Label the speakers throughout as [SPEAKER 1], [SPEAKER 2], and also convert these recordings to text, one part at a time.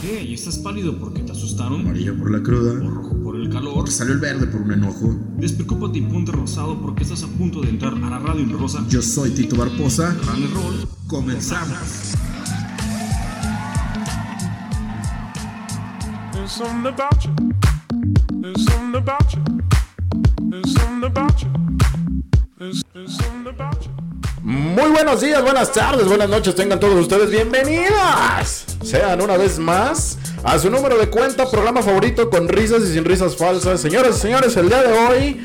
[SPEAKER 1] qué? ¿Y estás pálido porque te asustaron?
[SPEAKER 2] Amarillo por la cruda.
[SPEAKER 1] ¿O rojo por el calor?
[SPEAKER 2] Porque salió el verde por un enojo.
[SPEAKER 1] Despreocúpate y ponte rosado porque estás a punto de entrar a la radio en rosa.
[SPEAKER 2] Yo soy Tito Barposa.
[SPEAKER 1] Run and roll.
[SPEAKER 2] Comenzamos.
[SPEAKER 3] There's something about you. There's something about you. There's something about you. There's, there's something about you.
[SPEAKER 4] Muy buenos días, buenas tardes, buenas noches, tengan todos ustedes bienvenidas. Sean una vez más a su número de cuenta, programa favorito con risas y sin risas falsas. Señoras y señores, el día de hoy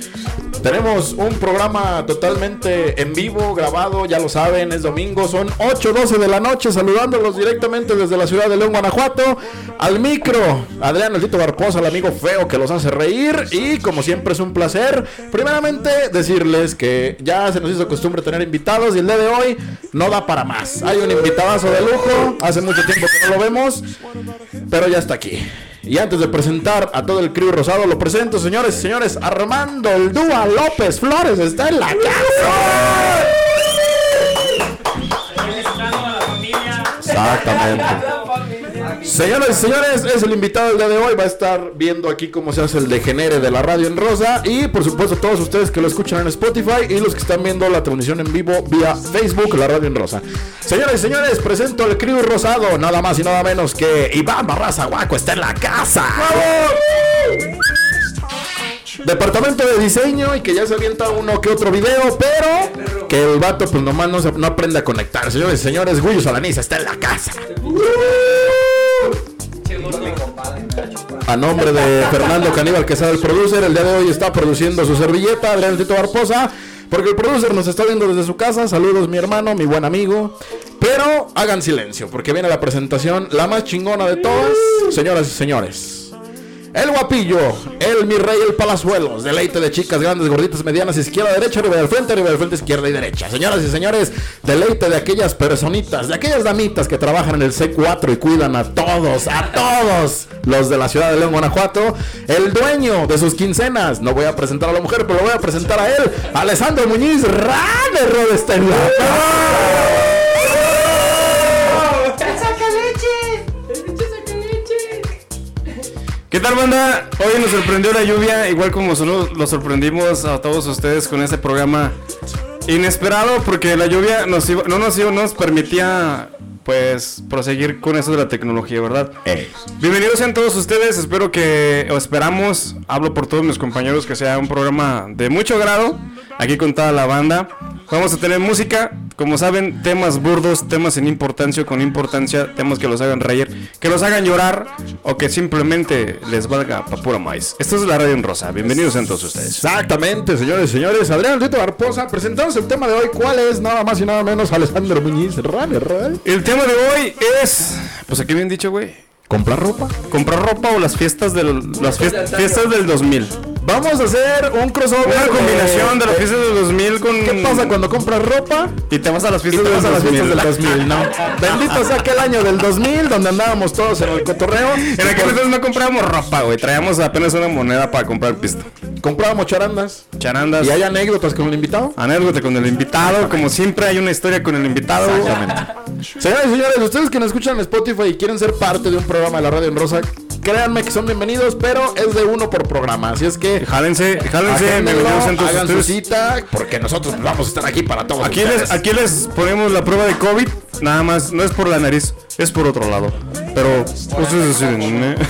[SPEAKER 4] tenemos un programa totalmente en vivo, grabado, ya lo saben, es domingo, son 8.12 de la noche, saludándolos directamente desde la ciudad de León, Guanajuato, al micro, Adrián El Tito Barposa, el amigo feo que los hace reír, y como siempre es un placer, primeramente decirles que ya se nos hizo costumbre tener invitados, y el día de hoy no da para más. Hay un invitadazo de lujo, hace mucho tiempo que no lo vemos, pero ya está aquí. Y antes de presentar a todo el crew rosado, lo presento, señores y señores. Armando el Dúa López Flores está en la casa. Exactamente. Señoras y señores, es el invitado del día de hoy. Va a estar viendo aquí cómo se hace el degenere de la radio en rosa. Y por supuesto, todos ustedes que lo escuchan en Spotify y los que están viendo la transmisión en vivo vía Facebook, la radio en rosa. Señoras y señores, presento al crew rosado. Nada más y nada menos que Iván Barraza Guaco está en la casa. Departamento de diseño y que ya se avienta uno que otro video, pero que el vato pues nomás no, se- no aprende a conectar. Señores y señores, Gullo Salaniza está en la casa. A nombre de Fernando Caníbal, que sabe el producer, el día de hoy está produciendo su servilleta, Adrián Tito Barposa, porque el producer nos está viendo desde su casa. Saludos, mi hermano, mi buen amigo. Pero hagan silencio, porque viene la presentación, la más chingona de todas, señoras y señores. El guapillo, el mi rey, el palazuelos, deleite de chicas grandes, gorditas, medianas, izquierda, derecha, arriba del frente, arriba del frente, izquierda y derecha. Señoras y señores, deleite de aquellas personitas, de aquellas damitas que trabajan en el C4 y cuidan a todos, a todos los de la ciudad de León, Guanajuato. El dueño de sus quincenas, no voy a presentar a la mujer, pero lo voy a presentar a él, Alessandro Muñiz, Rane Rodestein.
[SPEAKER 5] ¿Qué tal, banda? Hoy nos sorprendió la lluvia, igual como solo lo sorprendimos a todos ustedes con este programa inesperado, porque la lluvia nos iba- no nos, iba- no nos permitía, pues, proseguir con eso de la tecnología, ¿verdad? Bienvenidos sean todos ustedes, espero que, o esperamos, hablo por todos mis compañeros, que sea un programa de mucho grado, aquí con toda la banda. Vamos a tener música, como saben, temas burdos, temas sin importancia o con importancia, temas que los hagan reír, que los hagan llorar o que simplemente les valga pa' pura maíz. Esto es la Radio en Rosa, bienvenidos todos ustedes.
[SPEAKER 4] Exactamente, señores y señores. Adrián Tito Barposa, presentamos el tema de hoy. ¿Cuál es? Nada más y nada menos Alessandro Muñiz. Rane, rane.
[SPEAKER 5] El tema de hoy es, pues aquí bien dicho, güey,
[SPEAKER 4] ¿Comprar ropa?
[SPEAKER 5] comprar ropa o las fiestas del, las fies- fiestas del 2000.
[SPEAKER 4] Vamos a hacer un crossover.
[SPEAKER 5] Una combinación de las fiestas del 2000 con...
[SPEAKER 4] ¿Qué pasa cuando compras ropa?
[SPEAKER 5] Y te vas a las
[SPEAKER 4] Y
[SPEAKER 5] fiestas
[SPEAKER 4] te
[SPEAKER 5] del
[SPEAKER 4] vas a las
[SPEAKER 5] 2000.
[SPEAKER 4] fiestas del 2000, ¿no? Bendito sea aquel año del 2000 donde andábamos todos en el cotorreo.
[SPEAKER 5] En aquel entonces no comprábamos ropa, güey. Traíamos apenas una moneda para comprar pisto.
[SPEAKER 4] Comprábamos charandas.
[SPEAKER 5] Charandas.
[SPEAKER 4] ¿Y hay anécdotas con el invitado?
[SPEAKER 5] Anécdota con el invitado. Como siempre hay una historia con el invitado.
[SPEAKER 4] Señores y señores, ustedes que nos escuchan en Spotify y quieren ser parte de un programa de la radio en rosa, créanme que son bienvenidos, pero es de uno por programa. Así es que
[SPEAKER 5] Jálense, jálense. bienvenidos todos
[SPEAKER 4] hagan su cita, porque nosotros vamos a estar aquí para todos
[SPEAKER 5] Aquí
[SPEAKER 4] ustedes.
[SPEAKER 5] les, aquí les ponemos la prueba de COVID. Nada más, no es por la nariz, es por otro lado. Pero ustedes deciden, ¿eh?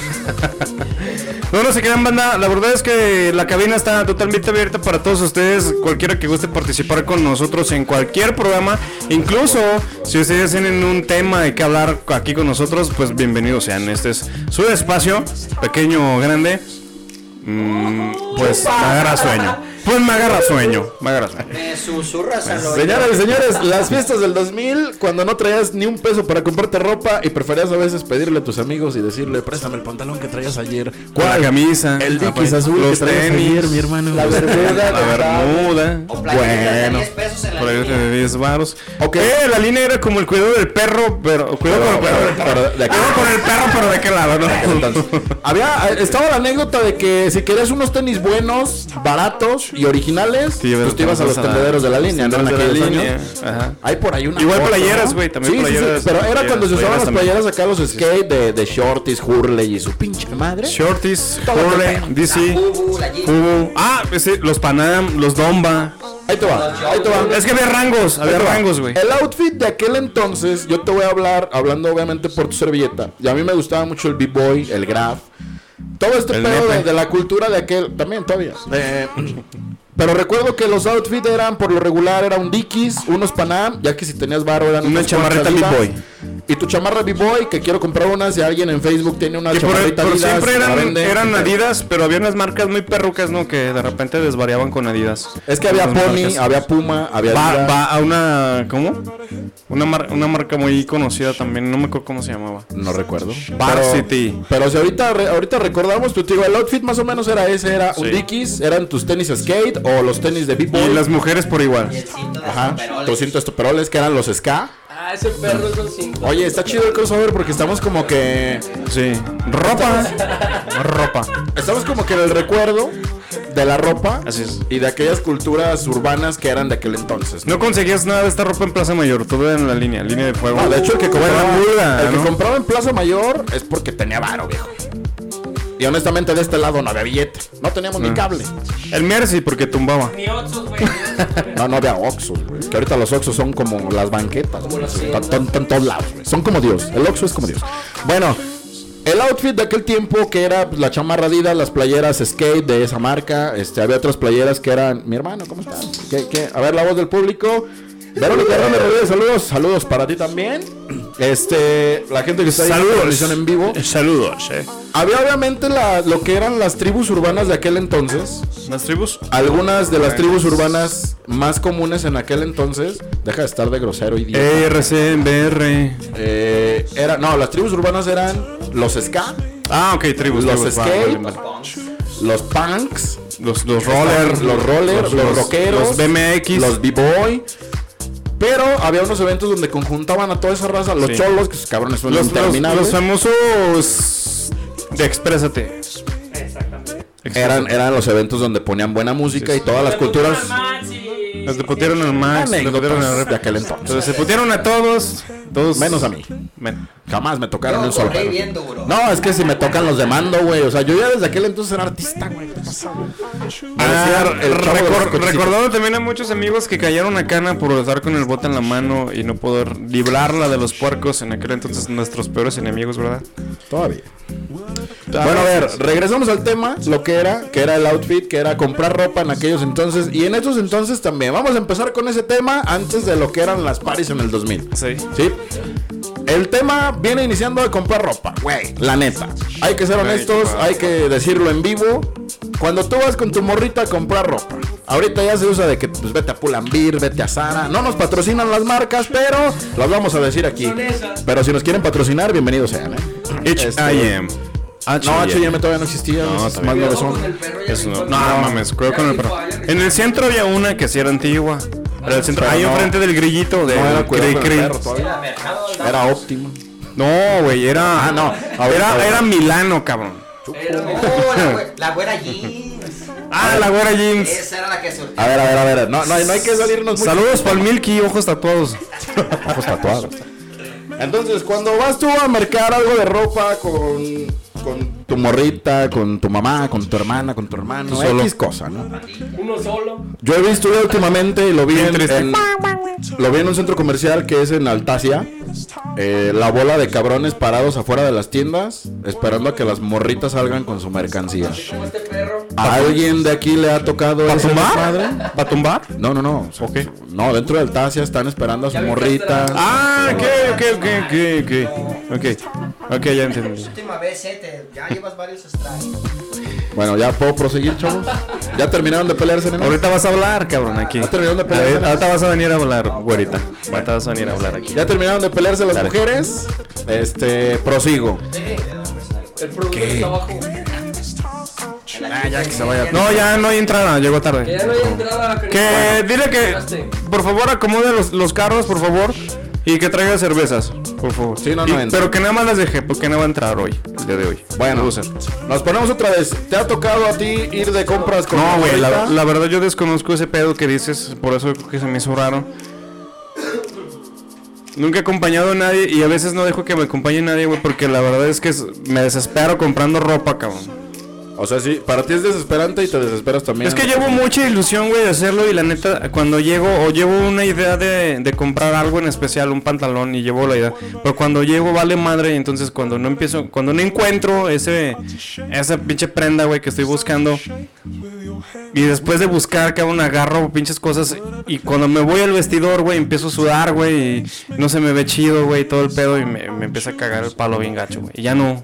[SPEAKER 5] No, no se banda. La verdad es que la cabina está totalmente abierta para todos ustedes. Cualquiera que guste participar con nosotros en cualquier programa. Incluso si ustedes tienen un tema de que hablar aquí con nosotros, pues bienvenidos sean. Este es su espacio, pequeño o grande. Mm, pues agarra sueño. Pues me agarra sueño. Me agarra sueño.
[SPEAKER 6] Me susurras al oído.
[SPEAKER 4] Señoras y señores, las fiestas del 2000, cuando no traías ni un peso para comprarte ropa y preferías a veces pedirle a tus amigos y decirle, préstame el pantalón que traías ayer.
[SPEAKER 5] La camisa,
[SPEAKER 4] El
[SPEAKER 5] la
[SPEAKER 4] Dickies
[SPEAKER 5] pa-
[SPEAKER 4] azul
[SPEAKER 5] los
[SPEAKER 4] que traías
[SPEAKER 5] tenis,
[SPEAKER 4] ayer, mi hermano.
[SPEAKER 6] La bermuda.
[SPEAKER 5] la bermuda.
[SPEAKER 6] O playeras de
[SPEAKER 5] Bueno,
[SPEAKER 6] 10 pesos en la
[SPEAKER 5] por ahí
[SPEAKER 6] línea.
[SPEAKER 5] de 10 varos.
[SPEAKER 4] Ok.
[SPEAKER 5] Eh, la línea era como el cuidado del perro, pero cuidado
[SPEAKER 4] Pero-
[SPEAKER 5] con el perro.
[SPEAKER 4] pero- pero de aquí-
[SPEAKER 5] Cuidado con el perro, pero de qué lado, ¿no?
[SPEAKER 4] Entonces, había, estaba la anécdota de que si querías unos tenis buenos, baratos, y originales,
[SPEAKER 5] Sí,
[SPEAKER 4] pues te ibas a los tendederos de la línea, ¿no? En aquellos
[SPEAKER 5] línea,
[SPEAKER 4] años.
[SPEAKER 5] Ajá.
[SPEAKER 4] Hay por ahí una
[SPEAKER 5] Igual
[SPEAKER 4] foto,
[SPEAKER 5] playeras,
[SPEAKER 4] ¿no?
[SPEAKER 5] güey, también
[SPEAKER 4] Sí, sí, sí,
[SPEAKER 5] playeras,
[SPEAKER 4] pero era
[SPEAKER 5] playeras,
[SPEAKER 4] cuando se usaban las
[SPEAKER 5] playeras
[SPEAKER 4] playeras acá, los skate de, de shorties, Hurley y su pinche madre.
[SPEAKER 5] Shorties, Hurley. DC. Fubu. Ah, ese, los Panam, los Domba.
[SPEAKER 4] Ahí te va, ahí te va.
[SPEAKER 5] Es que había rangos, había rangos, güey.
[SPEAKER 4] El outfit de aquel entonces, yo te voy a hablar, hablando obviamente por tu servilleta. Y a mí me gustaba mucho el b-boy, el graph. Todo este
[SPEAKER 5] El
[SPEAKER 4] pedo de la cultura de aquel, también todavía. Eh, pero recuerdo que los outfits eran, por lo regular, era un Dickies, unos Panam, ya que si tenías varo eran
[SPEAKER 5] Una chamarrita B-boy.
[SPEAKER 4] Y tu chamarra B-boy, que quiero comprar una, si alguien en Facebook tiene una
[SPEAKER 5] Que por,
[SPEAKER 4] chamarrita
[SPEAKER 5] por
[SPEAKER 4] Adidas,
[SPEAKER 5] siempre eran,
[SPEAKER 4] vende.
[SPEAKER 5] eran Adidas, pero había unas marcas muy perrucas, ¿no? Que de repente desvariaban con Adidas.
[SPEAKER 4] Es que había Pony,
[SPEAKER 5] marcas.
[SPEAKER 4] había Puma, había
[SPEAKER 5] Va, a una. ¿Cómo? Una, mar- una marca muy conocida también, no me acuerdo cómo se llamaba.
[SPEAKER 4] No recuerdo.
[SPEAKER 5] Varsity.
[SPEAKER 4] Pero, pero si ahorita, re- ahorita recordamos, te digo, el outfit más o menos era ese, era un. Dickies, eran tus tenis skate o los tenis de
[SPEAKER 5] Y
[SPEAKER 4] B-Boy.
[SPEAKER 5] las mujeres por igual.
[SPEAKER 6] Y el cinto de
[SPEAKER 4] Ajá, estoperoles que eran los ska.
[SPEAKER 7] Ah, ese perro es los cinco.
[SPEAKER 4] Oye, está chido el crossover porque estamos como que...
[SPEAKER 5] Sí. Ropa. Ropa.
[SPEAKER 4] Estamos como que en el recuerdo de la ropa
[SPEAKER 5] Así es.
[SPEAKER 4] y de aquellas culturas urbanas que eran de aquel entonces.
[SPEAKER 5] No conseguías nada de esta ropa en Plaza Mayor, todo era en la línea, línea de fuego.
[SPEAKER 4] No, de hecho, el que compraba, el que compraba en Plaza Mayor es porque tenía varo, viejo. Y honestamente de este lado no había billete. No teníamos ni
[SPEAKER 5] No.
[SPEAKER 4] cable.
[SPEAKER 5] El Mercy, porque tumbaba.
[SPEAKER 7] Ni Oxxos, güey.
[SPEAKER 4] No, no había Oxxos, güey. Que ahorita los Oxxos son como las banquetas. Están en todos lados, güey. Son como Dios. El Oxxo es como Dios. Bueno, el outfit de aquel tiempo que era pues, la chamarra Adidas, las playeras skate de esa marca. Este, había otras playeras que eran. Mi hermano, ¿cómo estás? ¿Qué, qué? A ver, la voz del público. Verónica Hernández Rodríguez, saludos. Saludos para ti también. Este, la gente que está ahí en la transmisión en vivo.
[SPEAKER 5] Saludos, eh.
[SPEAKER 4] Había obviamente la- lo que eran las tribus urbanas de aquel entonces.
[SPEAKER 5] ¿Las tribus?
[SPEAKER 4] Algunas de las tribus urbanas más comunes en aquel entonces, deja de estar de grosero idiota.
[SPEAKER 5] ERC, BR.
[SPEAKER 4] Eh, era, no, las tribus urbanas eran los ska,
[SPEAKER 5] Ah, ok, tribus.
[SPEAKER 4] Los
[SPEAKER 5] tribus, va,
[SPEAKER 4] skate.
[SPEAKER 5] vale, vale.
[SPEAKER 4] los punks,
[SPEAKER 5] Los, los rollers.
[SPEAKER 4] los rollers, los, rockeros,
[SPEAKER 5] Los BMX.
[SPEAKER 4] los b-boy. Pero había unos eventos donde conjuntaban a toda esa raza, los
[SPEAKER 5] Sí.
[SPEAKER 4] cholos, que sus cabrones son
[SPEAKER 5] los, los,
[SPEAKER 4] interminables.
[SPEAKER 5] los famosos de Exprésate.
[SPEAKER 7] Exactamente.
[SPEAKER 4] eran, eran los eventos donde ponían buena música y todas las culturas.
[SPEAKER 5] Los deputieron al Max, los deputieron al
[SPEAKER 4] Anécdotas
[SPEAKER 5] Rep.
[SPEAKER 4] de aquel entonces.
[SPEAKER 5] Entonces se putearon a todos. todos
[SPEAKER 4] Menos a mí.
[SPEAKER 5] Men-
[SPEAKER 4] Jamás me tocaron
[SPEAKER 6] Yo
[SPEAKER 4] un solo
[SPEAKER 6] bien duro.
[SPEAKER 4] No, es que si me tocan los de mando, güey. O sea, yo ya desde aquel entonces era artista, güey.
[SPEAKER 5] Ah, recor- recordando también a muchos amigos que cayeron a cana por estar con el bote en la mano y no poder librarla de los puercos en aquel entonces nuestros peores enemigos, ¿verdad?
[SPEAKER 4] Todavía. Bueno, a ver, regresamos al tema, lo que era, que era el outfit, que era comprar ropa en aquellos entonces y en esos entonces también. Vamos a empezar con ese tema antes de lo que eran las paris en el 2000.
[SPEAKER 5] Sí.
[SPEAKER 4] ¿Sí? El tema viene iniciando de comprar ropa, güey, la neta. Hay que ser honestos, hay que decirlo en vivo. Cuando tú vas con tu morrita a comprar ropa, ahorita ya se usa de que pues vete a Pulambir, vete a Sara. No nos patrocinan las marcas, pero las vamos a decir aquí. Pero si nos quieren patrocinar, bienvenidos sean, ¿eh? Este-
[SPEAKER 5] H.I.M.
[SPEAKER 4] No, H&M todavía no existía,
[SPEAKER 5] No,
[SPEAKER 4] es más
[SPEAKER 5] no.
[SPEAKER 4] novezón.
[SPEAKER 5] No,
[SPEAKER 6] encontré.
[SPEAKER 5] no, mames, creo con el perro. En el centro había una que sí era antigua. Pero el centro, ahí
[SPEAKER 4] no.
[SPEAKER 5] enfrente del grillito de
[SPEAKER 4] No
[SPEAKER 5] Cri Cri.
[SPEAKER 4] perro todavía.
[SPEAKER 6] Era
[SPEAKER 4] óptimo.
[SPEAKER 5] No, güey, era.
[SPEAKER 4] Ah, no.
[SPEAKER 5] Era, era Milano, cabrón.
[SPEAKER 6] Oh, la, güe- la güera jeans.
[SPEAKER 5] Ah, la güera jeans.
[SPEAKER 6] Esa era la que surtía.
[SPEAKER 4] A ver, a ver, a ver. No, no, hay- no hay que salirnos
[SPEAKER 5] Saludos para el Milky, ojos tatuados.
[SPEAKER 4] ojos tatuados. Entonces, cuando vas tú a mercar algo de ropa con, con tu morrita, con tu mamá, con tu hermana, con tu hermano,
[SPEAKER 5] solo.
[SPEAKER 4] X cosa, ¿no?
[SPEAKER 7] Uno solo.
[SPEAKER 4] Yo he visto últimamente y lo vi en- lo vi en un centro comercial que es en Altasia. eh, la bola de cabrones parados afuera de las tiendas, esperando a que las morritas salgan con su mercancía.
[SPEAKER 7] Como este perro.
[SPEAKER 4] ¿A alguien de aquí le ha tocado
[SPEAKER 5] ¿Para
[SPEAKER 4] ese
[SPEAKER 5] tumbar?
[SPEAKER 4] madre?
[SPEAKER 5] ¿Para tumbar?
[SPEAKER 4] No, no, no.
[SPEAKER 5] Ok.
[SPEAKER 4] No, dentro de Altasia están esperando a su morrita.
[SPEAKER 5] Ah, ok, ok, ok, ok, ok. Ok, ok, ya entendí.
[SPEAKER 6] Última vez, eh, ya llevas varios strikes.
[SPEAKER 4] Bueno, ya puedo proseguir, chavos. ¿Ya terminaron de pelearse?
[SPEAKER 5] Ahorita vas a hablar, cabrón, aquí.
[SPEAKER 4] Ya terminaron de pelearse.
[SPEAKER 5] ver, Ahorita vas a venir a hablar, güerita. Ahorita vas a venir a hablar aquí.
[SPEAKER 4] Ya terminaron de pelearse las
[SPEAKER 5] Dale.
[SPEAKER 4] mujeres. Este, prosigo.
[SPEAKER 7] El productor está abajo.
[SPEAKER 4] Ah, ya que se vaya.
[SPEAKER 5] No, ya no hay entrada, llegó
[SPEAKER 7] Que
[SPEAKER 5] tarde.
[SPEAKER 7] ya no hay entrada.
[SPEAKER 5] Que dile que, por favor, acomode los, los carros, por favor. Y que traiga cervezas. Por favor.
[SPEAKER 4] Sí, no,
[SPEAKER 5] Y-
[SPEAKER 4] no entra.
[SPEAKER 5] pero que nada más las dejé, porque no va a entrar hoy, el día de hoy.
[SPEAKER 4] Bueno,
[SPEAKER 5] Loser.
[SPEAKER 4] nos ponemos otra vez. ¿Te ha tocado a ti ir de compras con
[SPEAKER 5] No, güey, la, la verdad yo desconozco ese pedo que dices, por eso creo que se me hizo raro. Nunca he acompañado a nadie y a veces no dejo que me acompañe nadie, güey, porque la verdad es que me desespero comprando ropa, cabrón.
[SPEAKER 4] O sea, sí, para ti es desesperante y te desesperas también.
[SPEAKER 5] Es que llevo mucha ilusión, güey, de hacerlo y la neta, cuando llego o llevo una idea de, comprar algo en especial, un pantalón y llevo la idea, pero cuando llego vale madre y entonces cuando no empiezo, cuando no encuentro ese, esa pinche prenda, güey, que estoy buscando y después de buscar, cabrón, agarro pinches cosas y cuando me voy al vestidor, güey, empiezo a sudar, güey, y no se me ve chido, güey, todo el pedo y me, me empieza a cagar el palo bien gacho, güey, y ya no,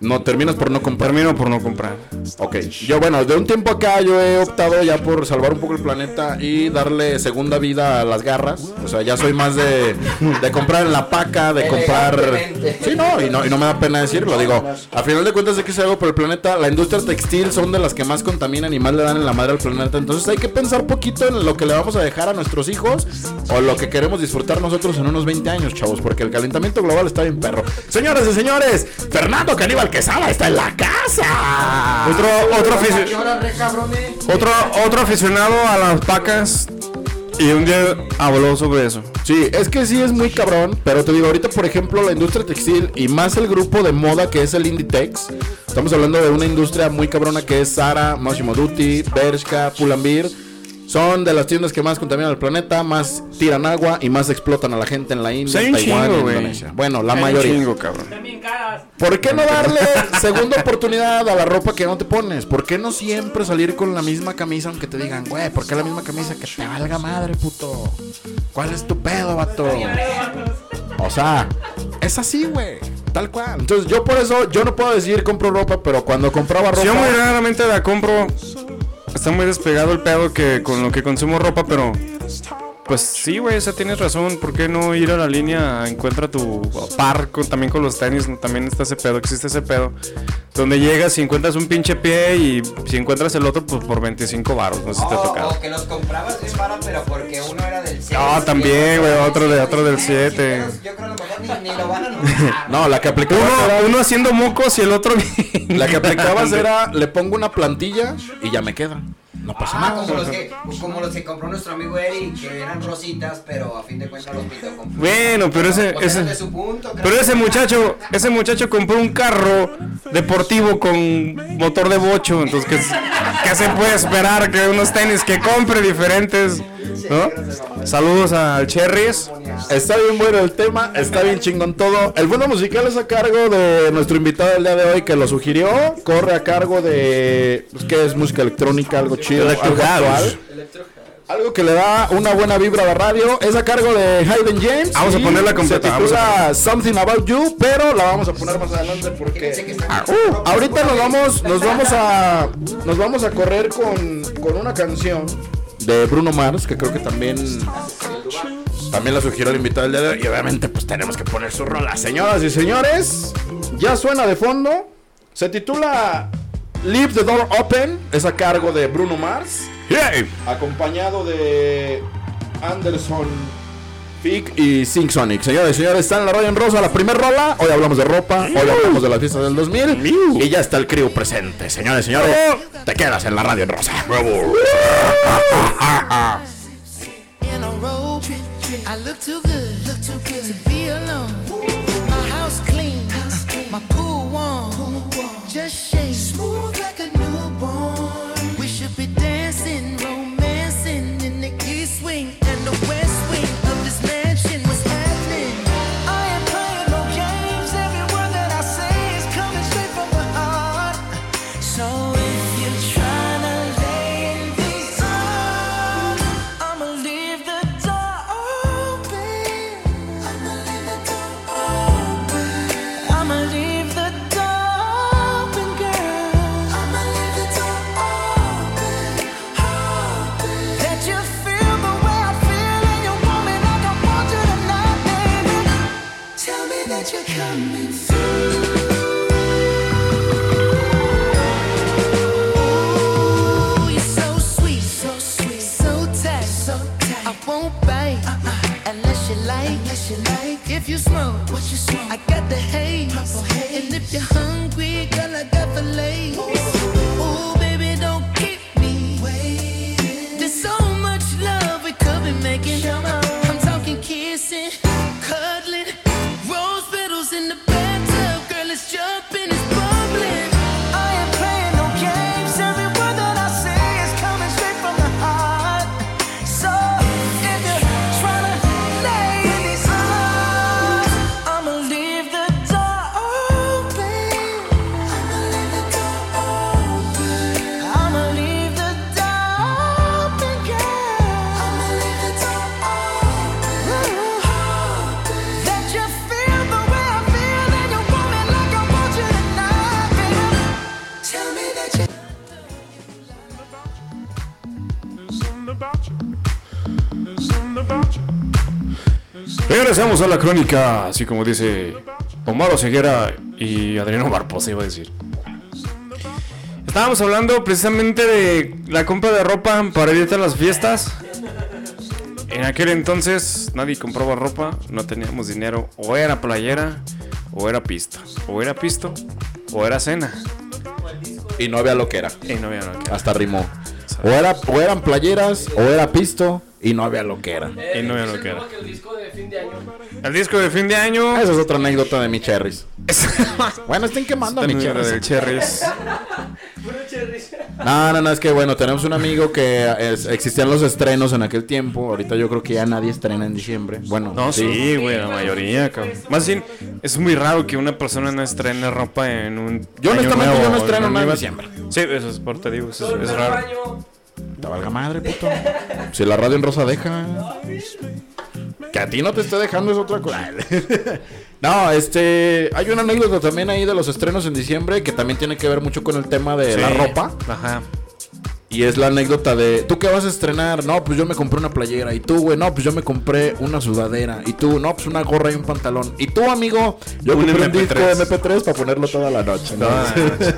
[SPEAKER 4] No, terminas por no comprar.
[SPEAKER 5] termino por no comprar.
[SPEAKER 4] Ok, yo bueno, de un tiempo acá yo he optado ya por salvar un poco el planeta y darle segunda vida a las garras. O sea, ya soy más de, de comprar en la paca, de comprar... Sí, no y, no, y no me da pena decirlo. Digo, a final de cuentas de que se algo por el planeta, la industria textil son de las que más contaminan y más le dan en la madre al planeta. Entonces hay que pensar poquito en lo que le vamos a dejar a nuestros hijos o lo que queremos disfrutar nosotros en unos 20 años, chavos, porque el calentamiento global está bien perro. Señoras y señores, Fernando Caníbal Quesada está en la casa.
[SPEAKER 5] Otro, otro,
[SPEAKER 6] ¿A
[SPEAKER 5] afici-
[SPEAKER 6] qué hora, re, cabrones?
[SPEAKER 5] otro, otro aficionado a las pacas y un día habló sobre eso.
[SPEAKER 4] Sí, es que sí es muy cabrón, pero te digo, ahorita por ejemplo la industria textil y más el grupo de moda que es el Inditex, estamos hablando de una industria muy cabrona que es Zara, Massimo Dutti, Bershka, Pull&Bear, son de las tiendas que más contaminan el planeta, más tiran agua y más explotan a la gente en la India, Taiwán,
[SPEAKER 5] chingo.
[SPEAKER 4] Indonesia. Bueno, la
[SPEAKER 5] Hay
[SPEAKER 4] mayoría.
[SPEAKER 5] chingo, cabrón.
[SPEAKER 4] ¿Por qué no darle segunda oportunidad a la ropa que no te pones? ¿Por qué no siempre salir con la misma camisa aunque te digan, güey, ¿por qué la misma camisa? Que te valga madre, puto. ¿Cuál es tu pedo, vato? O sea, es así, güey. Tal cual. Entonces, yo por eso, yo no puedo decir compro ropa, pero cuando compraba ropa.
[SPEAKER 5] Yo muy raramente la compro. Está muy despegado el pedo que con lo que consumo ropa, pero. Pues sí, güey, esa tienes razón. ¿Por qué no ir a la línea? Encuentra tu par con- también con los tenis. También está ese pedo, existe ese pedo. Donde llegas y encuentras un pinche pie y si encuentras el otro, pues por 25 baros. No sé si te ha
[SPEAKER 6] O,
[SPEAKER 5] tocado.
[SPEAKER 6] o que los comprabas bien barato, pero porque uno era del 6.
[SPEAKER 5] No, también, güey, otro de- otro del siete.
[SPEAKER 6] Yo creo que a lo mejor ni, ni lo van a notar.
[SPEAKER 4] No, la que aplicabas
[SPEAKER 5] Uno,
[SPEAKER 4] era,
[SPEAKER 5] uno haciendo mocos y el otro
[SPEAKER 4] la que aplicabas era, le pongo una plantilla y ya me queda. No pasa
[SPEAKER 6] Ah,
[SPEAKER 4] nada.
[SPEAKER 6] como los, que, como los que compró nuestro amigo Eric, que eran rositas, pero a fin de cuentas los pintó con
[SPEAKER 5] Bueno, pero ese,
[SPEAKER 6] sea,
[SPEAKER 5] ese,
[SPEAKER 6] su punto.
[SPEAKER 5] Pero ese muchacho, ese muchacho compró un carro deportivo con motor de bocho, entonces ¿qué, qué se puede esperar que unos tenis que compre diferentes, ¿no? Saludos al Cherries.
[SPEAKER 4] Está bien bueno el tema, está bien chingón todo. El fondo musical es a cargo de nuestro invitado del día de hoy que lo sugirió. Corre a cargo de. Pues, ¿Qué es? Música electrónica, algo chido,
[SPEAKER 5] Electro
[SPEAKER 4] algo
[SPEAKER 5] house.
[SPEAKER 4] Algo que le da una buena vibra a la radio. Es a cargo de Hayden James.
[SPEAKER 5] Vamos a ponerla completa,
[SPEAKER 4] Se
[SPEAKER 5] vamos
[SPEAKER 4] titula Something About You, pero la vamos a poner más adelante porque. Ah, uh, ahorita nos vamos, nos vamos a, nos vamos a correr con, con una canción de Bruno Mars que creo que también, también la sugirió el invitado del día de hoy y obviamente pues tenemos que poner su rola. Señoras y señores, ya suena de fondo. Se titula Leave the Door Open, es a cargo de Bruno Mars, acompañado de Anderson. Fig y Sing Sonic. Señores y señores, están en la radio en rosa, la primer rola. Hoy hablamos de ropa, hoy hablamos de las fiestas del 2000. Y ya está el crew presente. Señores y señores, te quedas en la radio en rosa.
[SPEAKER 8] in Just shake smooth you smoke? What you smoke? I got
[SPEAKER 5] Regresamos a la crónica, así como dice Omar Ceguera y Adriano Barposa, iba a decir. Estábamos hablando precisamente de la compra de ropa para irte a las fiestas. En aquel entonces nadie compraba ropa, no teníamos dinero, o era playera, o era pista, o era pisto, o era cena.
[SPEAKER 4] Y no había lo que era.
[SPEAKER 5] Y no había nada que-
[SPEAKER 4] Hasta rimó. O, era, o eran playeras, o era pisto, y no había lo que era.
[SPEAKER 5] Y no había lo que era.
[SPEAKER 7] que el disco de fin de año.
[SPEAKER 5] El disco de fin de año.
[SPEAKER 4] Esa es otra anécdota de mi cherries. bueno, estén quemando a mi
[SPEAKER 5] Número del
[SPEAKER 4] cherries.
[SPEAKER 5] Cherries.
[SPEAKER 4] No, no, no, es que bueno, tenemos un amigo que es- existían los estrenos en aquel tiempo. Ahorita yo creo que ya nadie estrena en diciembre. Bueno,
[SPEAKER 5] No, sí, güey, la mayoría, cabrón. Más bien, es muy raro que una persona no estrene ropa en un.
[SPEAKER 4] Yo
[SPEAKER 5] año
[SPEAKER 4] honestamente
[SPEAKER 5] nuevo,
[SPEAKER 4] yo no estreno
[SPEAKER 5] en
[SPEAKER 4] nada en diciembre.
[SPEAKER 5] Sí, eso es por te digo, eso es, raro.
[SPEAKER 4] Te valga madre, puto. Si la radio en rosa deja. Que a ti no te esté dejando es otra cosa. No, este. Hay una anécdota también ahí de los estrenos en diciembre que también tiene que ver mucho con el tema de la ropa.
[SPEAKER 5] Ajá.
[SPEAKER 4] Y es la anécdota de, ¿tú qué vas a estrenar? No, pues yo me compré una playera. Y tú, güey, no, pues yo me compré una sudadera. Y tú, no, pues una gorra y un pantalón. Y tú, amigo, yo
[SPEAKER 5] Un
[SPEAKER 4] compré un
[SPEAKER 5] MP3.
[SPEAKER 4] disco de MP3 para ponerlo toda la noche. ¿no?
[SPEAKER 5] Ah,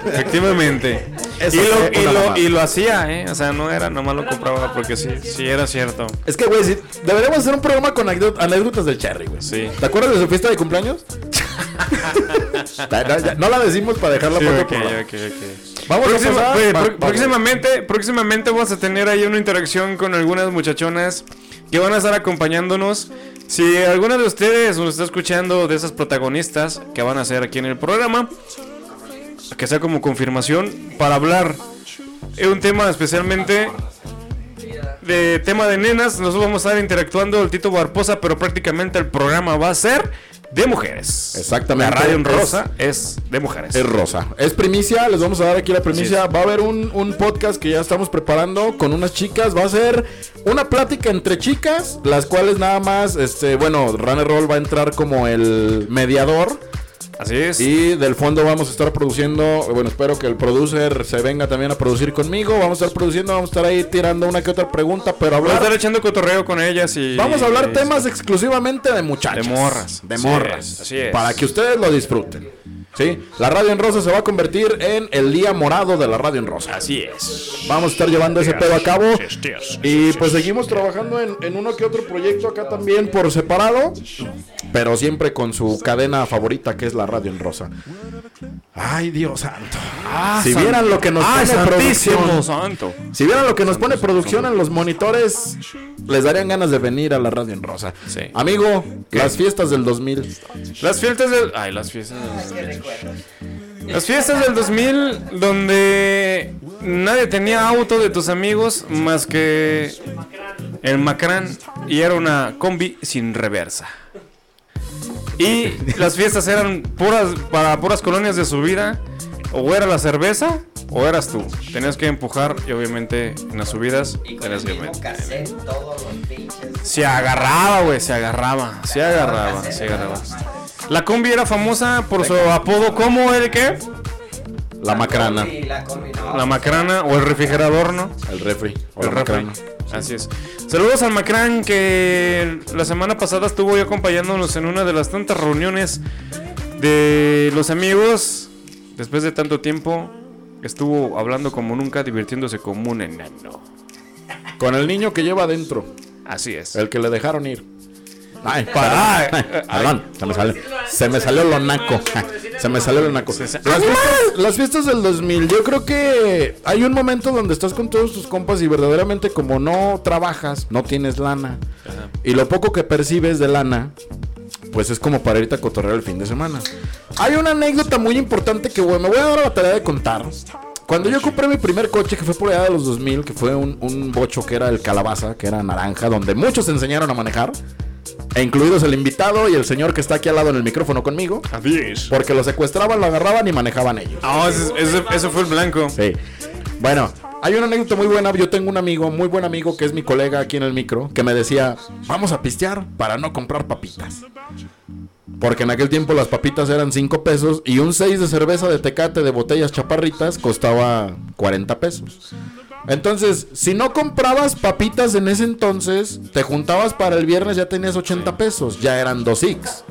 [SPEAKER 5] efectivamente.
[SPEAKER 4] Eso
[SPEAKER 5] y, lo, y, lo, y lo hacía, ¿eh? O sea, no era, nomás lo compraba porque sí, sí era cierto.
[SPEAKER 4] Es que, güey, sí, deberíamos hacer un programa con anécdot- anécdotas del Cherry, güey.
[SPEAKER 5] Sí.
[SPEAKER 4] ¿Te acuerdas de su fiesta de cumpleaños? No la decimos para dejarla
[SPEAKER 5] Sí,
[SPEAKER 4] para
[SPEAKER 5] ok,
[SPEAKER 4] otro programa.
[SPEAKER 5] ok, ok.
[SPEAKER 4] Vamos a pasar-
[SPEAKER 5] próximamente, próximamente vamos a tener ahí una interacción con algunas muchachonas que van a estar acompañándonos. Si alguna de ustedes nos está escuchando de esas protagonistas que van a ser aquí en el programa, que sea como confirmación para hablar de un tema especialmente de tema de nenas, nosotros vamos a estar interactuando el Tito Barposa, pero prácticamente el programa va a ser de mujeres.
[SPEAKER 4] Exactamente.
[SPEAKER 5] La radio en rosa es de mujeres.
[SPEAKER 4] Es rosa. Es primicia, les vamos a dar aquí la primicia. Va a haber un, un podcast que ya estamos preparando con unas chicas. Va a ser una plática entre chicas, las cuales nada más, este, bueno, Runner Roll va a entrar como el mediador.
[SPEAKER 5] Así es.
[SPEAKER 4] Y del fondo vamos a estar produciendo, bueno, espero que el producer se venga también a producir conmigo. Vamos a estar produciendo, vamos a estar ahí tirando una que otra pregunta, pero
[SPEAKER 5] Vamos a estar
[SPEAKER 4] hablar...
[SPEAKER 5] echando cotorreo con ellas y.
[SPEAKER 4] Vamos a hablar
[SPEAKER 5] y-
[SPEAKER 4] temas exclusivamente de muchachas.
[SPEAKER 5] De morras.
[SPEAKER 4] De morras.
[SPEAKER 5] así es.
[SPEAKER 4] Para que ustedes lo disfruten. ¿Sí? La radio en rosa se va a convertir en el día morado de la radio en rosa.
[SPEAKER 5] Así es.
[SPEAKER 4] Vamos a estar llevando ese pedo a cabo. Y pues seguimos trabajando en, en uno que otro proyecto acá también por separado. Pero siempre con su cadena favorita que es la radio en rosa. Ay, Dios santo. si
[SPEAKER 5] san-
[SPEAKER 4] vieran lo que nos
[SPEAKER 5] ¡Ay,
[SPEAKER 4] pone producción.
[SPEAKER 5] santo!
[SPEAKER 4] Si vieran lo que nos pone producción en los monitores, les darían ganas de venir a la radio en rosa.
[SPEAKER 5] Sí.
[SPEAKER 4] Amigo, las fiestas del 2000.
[SPEAKER 5] Las fiestas del. Ay, las fiestas del 2000. Las fiestas del 2000, donde nadie tenía auto de tus amigos más que el Macrán y era una combi sin reversa. Y las fiestas eran puras para puras colonias de subida. O era la cerveza o eras tú. Tenías que empujar y obviamente en las subidas
[SPEAKER 6] Y con
[SPEAKER 5] tenías
[SPEAKER 6] el
[SPEAKER 5] que
[SPEAKER 6] mismo
[SPEAKER 5] meter.
[SPEAKER 6] cassette, todos los pinches.
[SPEAKER 5] Se agarraba, güey, se agarraba, se agarraba, se agarraba. La combi era famosa por su apodo como el que,
[SPEAKER 4] La macrana.
[SPEAKER 6] combi, la combi, no.
[SPEAKER 5] la macrana o el refrigerador, ¿no?
[SPEAKER 4] El refri. O
[SPEAKER 5] El
[SPEAKER 4] la
[SPEAKER 5] refri.
[SPEAKER 4] macrana.
[SPEAKER 5] Así es. Saludos al Macrán que la semana pasada estuvo ahí acompañándonos en una de las tantas reuniones de los amigos. Después de tanto tiempo, estuvo hablando como nunca, divirtiéndose como un enano.
[SPEAKER 4] Con el niño que lleva adentro.
[SPEAKER 5] Así es.
[SPEAKER 4] El que le dejaron ir. Ay,
[SPEAKER 5] Ay,
[SPEAKER 4] perdón. Se me salió, se me salió lo naco. Se me salió la naco. Las fiestas, las fiestas del 2000, yo creo que hay un momento donde estás con todos tus compas y verdaderamente como no trabajas, no tienes lana. Y lo poco que percibes de lana, pues es como para irte a cotorrear el fin de semana. Hay una anécdota muy importante que güey, me voy a dar la tarea de contar. Cuando yo compré mi primer coche, que fue por allá de los 2000, que fue un, un bocho que era el calabaza, que era naranja, donde muchos se enseñaron a manejar, e incluidos el invitado y el señor que está aquí al lado en el micrófono conmigo, porque lo secuestraban, lo agarraban y manejaban ellos.
[SPEAKER 5] Ah, ese fue el blanco.
[SPEAKER 4] Sí. Bueno, hay una anécdota muy buena. Yo tengo un amigo, muy buen amigo, que es mi colega aquí en el micro, que me decía, vamos a pistear para no comprar papitas. Porque en aquel tiempo las papitas eran 5 pesos y un 6 de cerveza de tecate de botellas chaparritas costaba 40 pesos. Entonces, si no comprabas papitas en ese entonces, te juntabas para el viernes, ya tenías 80 pesos, ya eran 2 X.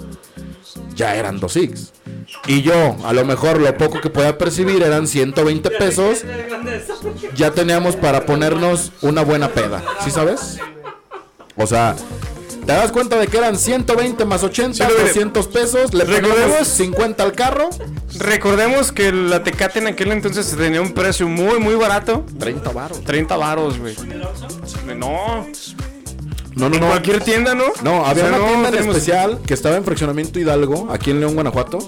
[SPEAKER 4] Ya eran 2 X. Y yo, a lo mejor lo poco que podía percibir eran 120 pesos, ya teníamos para ponernos una buena peda. ¿Sí sabes? O sea, te das cuenta de que eran 120 más 80,
[SPEAKER 5] Sí, lo de-
[SPEAKER 4] 200 pesos, le ponemos 50 al carro,
[SPEAKER 5] Recordemos que la Tecate en aquel entonces tenía un precio muy, muy barato.
[SPEAKER 4] 30 baros.
[SPEAKER 5] 30 varos, güey. No,
[SPEAKER 4] No, no,
[SPEAKER 5] en
[SPEAKER 4] no.
[SPEAKER 5] cualquier tienda, ¿no?
[SPEAKER 4] No, había
[SPEAKER 5] O sea,
[SPEAKER 4] una
[SPEAKER 5] no
[SPEAKER 4] tienda en
[SPEAKER 5] tenemos-
[SPEAKER 4] especial que estaba en Fraccionamiento Hidalgo, aquí en León, Guanajuato,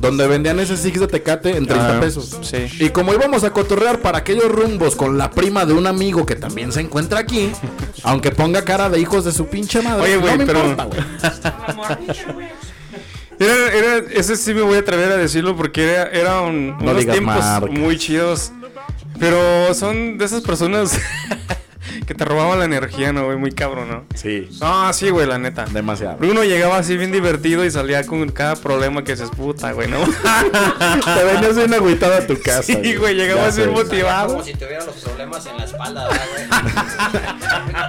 [SPEAKER 4] donde vendían ese Six de Tecate en 30
[SPEAKER 5] Ah,
[SPEAKER 4] pesos.
[SPEAKER 5] sí.
[SPEAKER 4] Y como íbamos a cotorrear para aquellos rumbos con la prima de un amigo que también se encuentra aquí, aunque ponga cara de hijos de su pinche madre,
[SPEAKER 5] Oye, güey,
[SPEAKER 4] no me
[SPEAKER 5] pero-
[SPEAKER 4] importa, güey.
[SPEAKER 5] Era, era- ese sí me voy a atrever a decirlo porque era, era un-
[SPEAKER 4] No
[SPEAKER 5] unos tiempos muy chidos. Pero son de esas personas que te robaban la energía, ¿no, güey? Muy cabrón, ¿no?
[SPEAKER 4] Sí,
[SPEAKER 5] Ah, sí, güey, la neta.
[SPEAKER 4] demasiado.
[SPEAKER 5] Uno llegaba así bien divertido y salía con cada problema que se puta, güey, ¿no?
[SPEAKER 4] Te venías bien agüitado a tu casa.
[SPEAKER 5] Sí, güey, llegaba así motivado.
[SPEAKER 6] Como si tuviera los problemas en la espalda, ¿verdad, güey?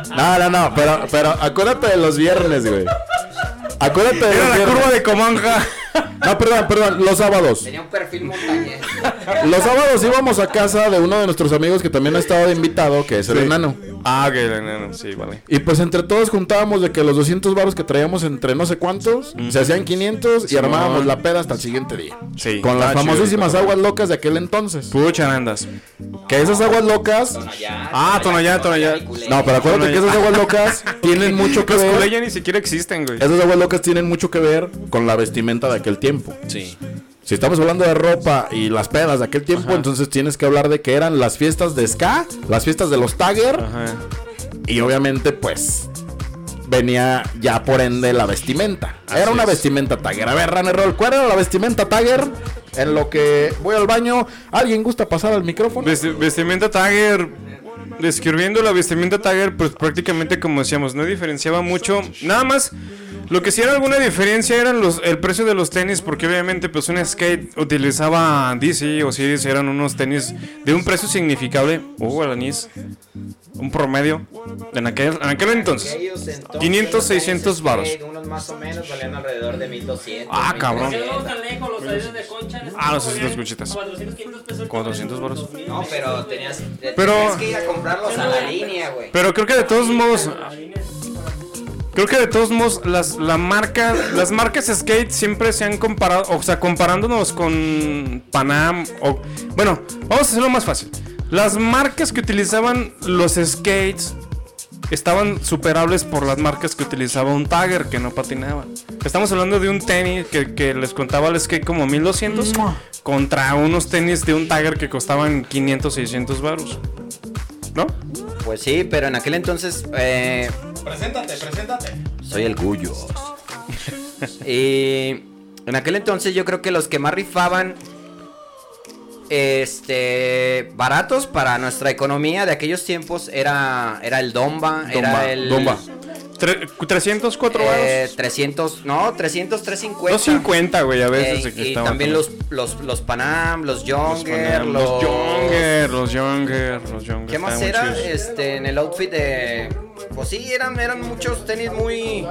[SPEAKER 4] No, no, no, pero, pero acuérdate de los viernes, güey. Acuérdate de
[SPEAKER 5] Era
[SPEAKER 4] los
[SPEAKER 5] la
[SPEAKER 4] viernes.
[SPEAKER 5] curva de Comanja.
[SPEAKER 4] No, perdón, perdón, los sábados.
[SPEAKER 6] Tenía un perfil montañés.
[SPEAKER 4] Los sábados íbamos a casa de uno de nuestros amigos que también ha estado de invitado, que es el
[SPEAKER 5] Sí.
[SPEAKER 4] enano.
[SPEAKER 5] Ah, ok, el enano, sí, vale.
[SPEAKER 4] Y pues entre todos juntábamos de que los 200 baros que traíamos entre no sé cuántos, se hacían 500 y armábamos la peda hasta el siguiente día.
[SPEAKER 5] Sí.
[SPEAKER 4] Con las
[SPEAKER 5] chido
[SPEAKER 4] famosísimas aguas locas de aquel entonces.
[SPEAKER 5] Puro charandas.
[SPEAKER 4] Que esas aguas locas...
[SPEAKER 6] Tonayán,
[SPEAKER 5] Ah, Tonayán, Tonayán.
[SPEAKER 4] No, pero acuérdate que esas aguas locas tienen mucho que
[SPEAKER 5] Los
[SPEAKER 4] ver...
[SPEAKER 5] ya ni siquiera existen, güey.
[SPEAKER 4] Esas aguas locas tienen mucho que ver con la vestimenta de aquel tiempo.
[SPEAKER 5] Sí.
[SPEAKER 4] Si estamos hablando de ropa y las pedas de aquel tiempo, entonces tienes que hablar de que eran las fiestas de ska, las fiestas de los Tagger,
[SPEAKER 5] Ajá.
[SPEAKER 4] y obviamente, pues, venía ya por ende la vestimenta.
[SPEAKER 5] Así
[SPEAKER 4] era una
[SPEAKER 5] es.
[SPEAKER 4] vestimenta Tagger. A ver, Runner Roll, ¿cuál era la vestimenta Tagger? En lo que voy al baño, ¿alguien gusta pasar al micrófono?
[SPEAKER 5] Vesti- vestimenta Tagger. Describiendo la vestimenta Tagger, pues prácticamente como decíamos, no diferenciaba mucho. Nada más, lo que sí era alguna diferencia eran los, el precio de los tenis, porque obviamente pues un skate utilizaba DC o Series, eran unos tenis de un precio significable. Uh, el anís. Un promedio. En aquel, en aquel entonces.
[SPEAKER 6] Entonces,
[SPEAKER 5] 500, 600
[SPEAKER 6] los
[SPEAKER 5] varos.
[SPEAKER 6] skate, Unos más o menos valían alrededor de 1200.
[SPEAKER 5] Ah, cabrón.
[SPEAKER 6] 1300.
[SPEAKER 7] No tan lejos, los talleres de concha.
[SPEAKER 5] Ah, los esas cuchitas.
[SPEAKER 7] 400, 500 pesos.
[SPEAKER 5] 400 varos.
[SPEAKER 6] No, pero tenías,
[SPEAKER 5] Pero-
[SPEAKER 6] tenías que ir a comprarlos a la línea, güey.
[SPEAKER 5] Pero creo que de todos modos, Creo que de todos modos las la marca, las marcas skate siempre se han comparado, o sea, comparándonos con Panam o bueno, vamos a hacerlo más fácil. Las marcas que utilizaban los skates estaban superables por las marcas que utilizaba un Tagger que no patinaba. Estamos hablando de un tenis que, que les contaba el skate como 1200 contra unos tenis de un Tagger que costaban 500, 600 baros. ¿No?
[SPEAKER 6] Pues sí, pero en aquel entonces. Eh,
[SPEAKER 5] Preséntate, preséntate.
[SPEAKER 6] soy el Guyos. y en aquel entonces yo creo que los que más rifaban. Este. Baratos para nuestra economía de aquellos tiempos era, era el Domba, era el.
[SPEAKER 5] Domba. Tre- 304 baros.
[SPEAKER 6] eh, 300, no, 300, 350.
[SPEAKER 5] 250, güey, a veces.
[SPEAKER 6] Eh, y
[SPEAKER 5] estaban
[SPEAKER 6] también los, los, los Panam, los
[SPEAKER 5] los
[SPEAKER 6] Younger,
[SPEAKER 5] Panam, los Younger, los Younger, los Younger.
[SPEAKER 6] ¿Qué más era? Este, en el outfit de. Pues sí, eran, eran muchos tenis muy.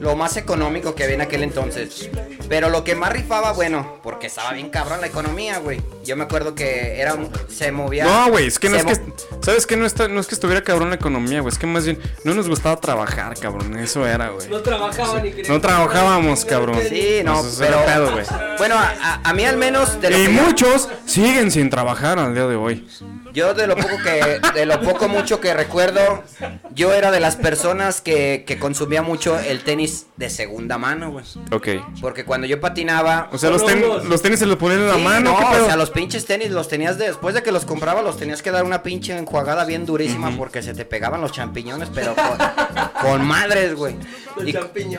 [SPEAKER 6] Lo más económico que había en aquel entonces. Pero lo que más rifaba, bueno, porque estaba bien cabrón la economía, güey. Yo me acuerdo que era. un- Se movía.
[SPEAKER 5] No, güey, es que no es que. ¿Sabes qué? No, está, no es que estuviera cabrón la economía, güey. Es que más bien no nos gustaba trabajar, cabrón. Eso era, güey.
[SPEAKER 7] No trabajaban ni
[SPEAKER 5] No trabajábamos, cabrón.
[SPEAKER 6] Sí, no,
[SPEAKER 5] Eso era
[SPEAKER 6] pero.
[SPEAKER 5] pedo, güey.
[SPEAKER 6] bueno, a, a- mí al menos. De lo
[SPEAKER 5] Y
[SPEAKER 6] que yo-
[SPEAKER 5] muchos siguen sin trabajar al día de hoy.
[SPEAKER 6] Yo de lo poco que, de lo poco mucho que recuerdo, yo era de las personas que, que consumía mucho el tenis de segunda mano, güey.
[SPEAKER 5] Ok.
[SPEAKER 6] Porque cuando yo patinaba,
[SPEAKER 5] O sea, los, ten- los tenis se los ponían en la
[SPEAKER 6] Sí,
[SPEAKER 5] mano.
[SPEAKER 6] no, o sea, los pinches tenis los tenías de- después de que los compraba, los tenías que dar una pinche enjuagada bien durísima porque se te pegaban los champiñones, pero con, con madres, güey. Y,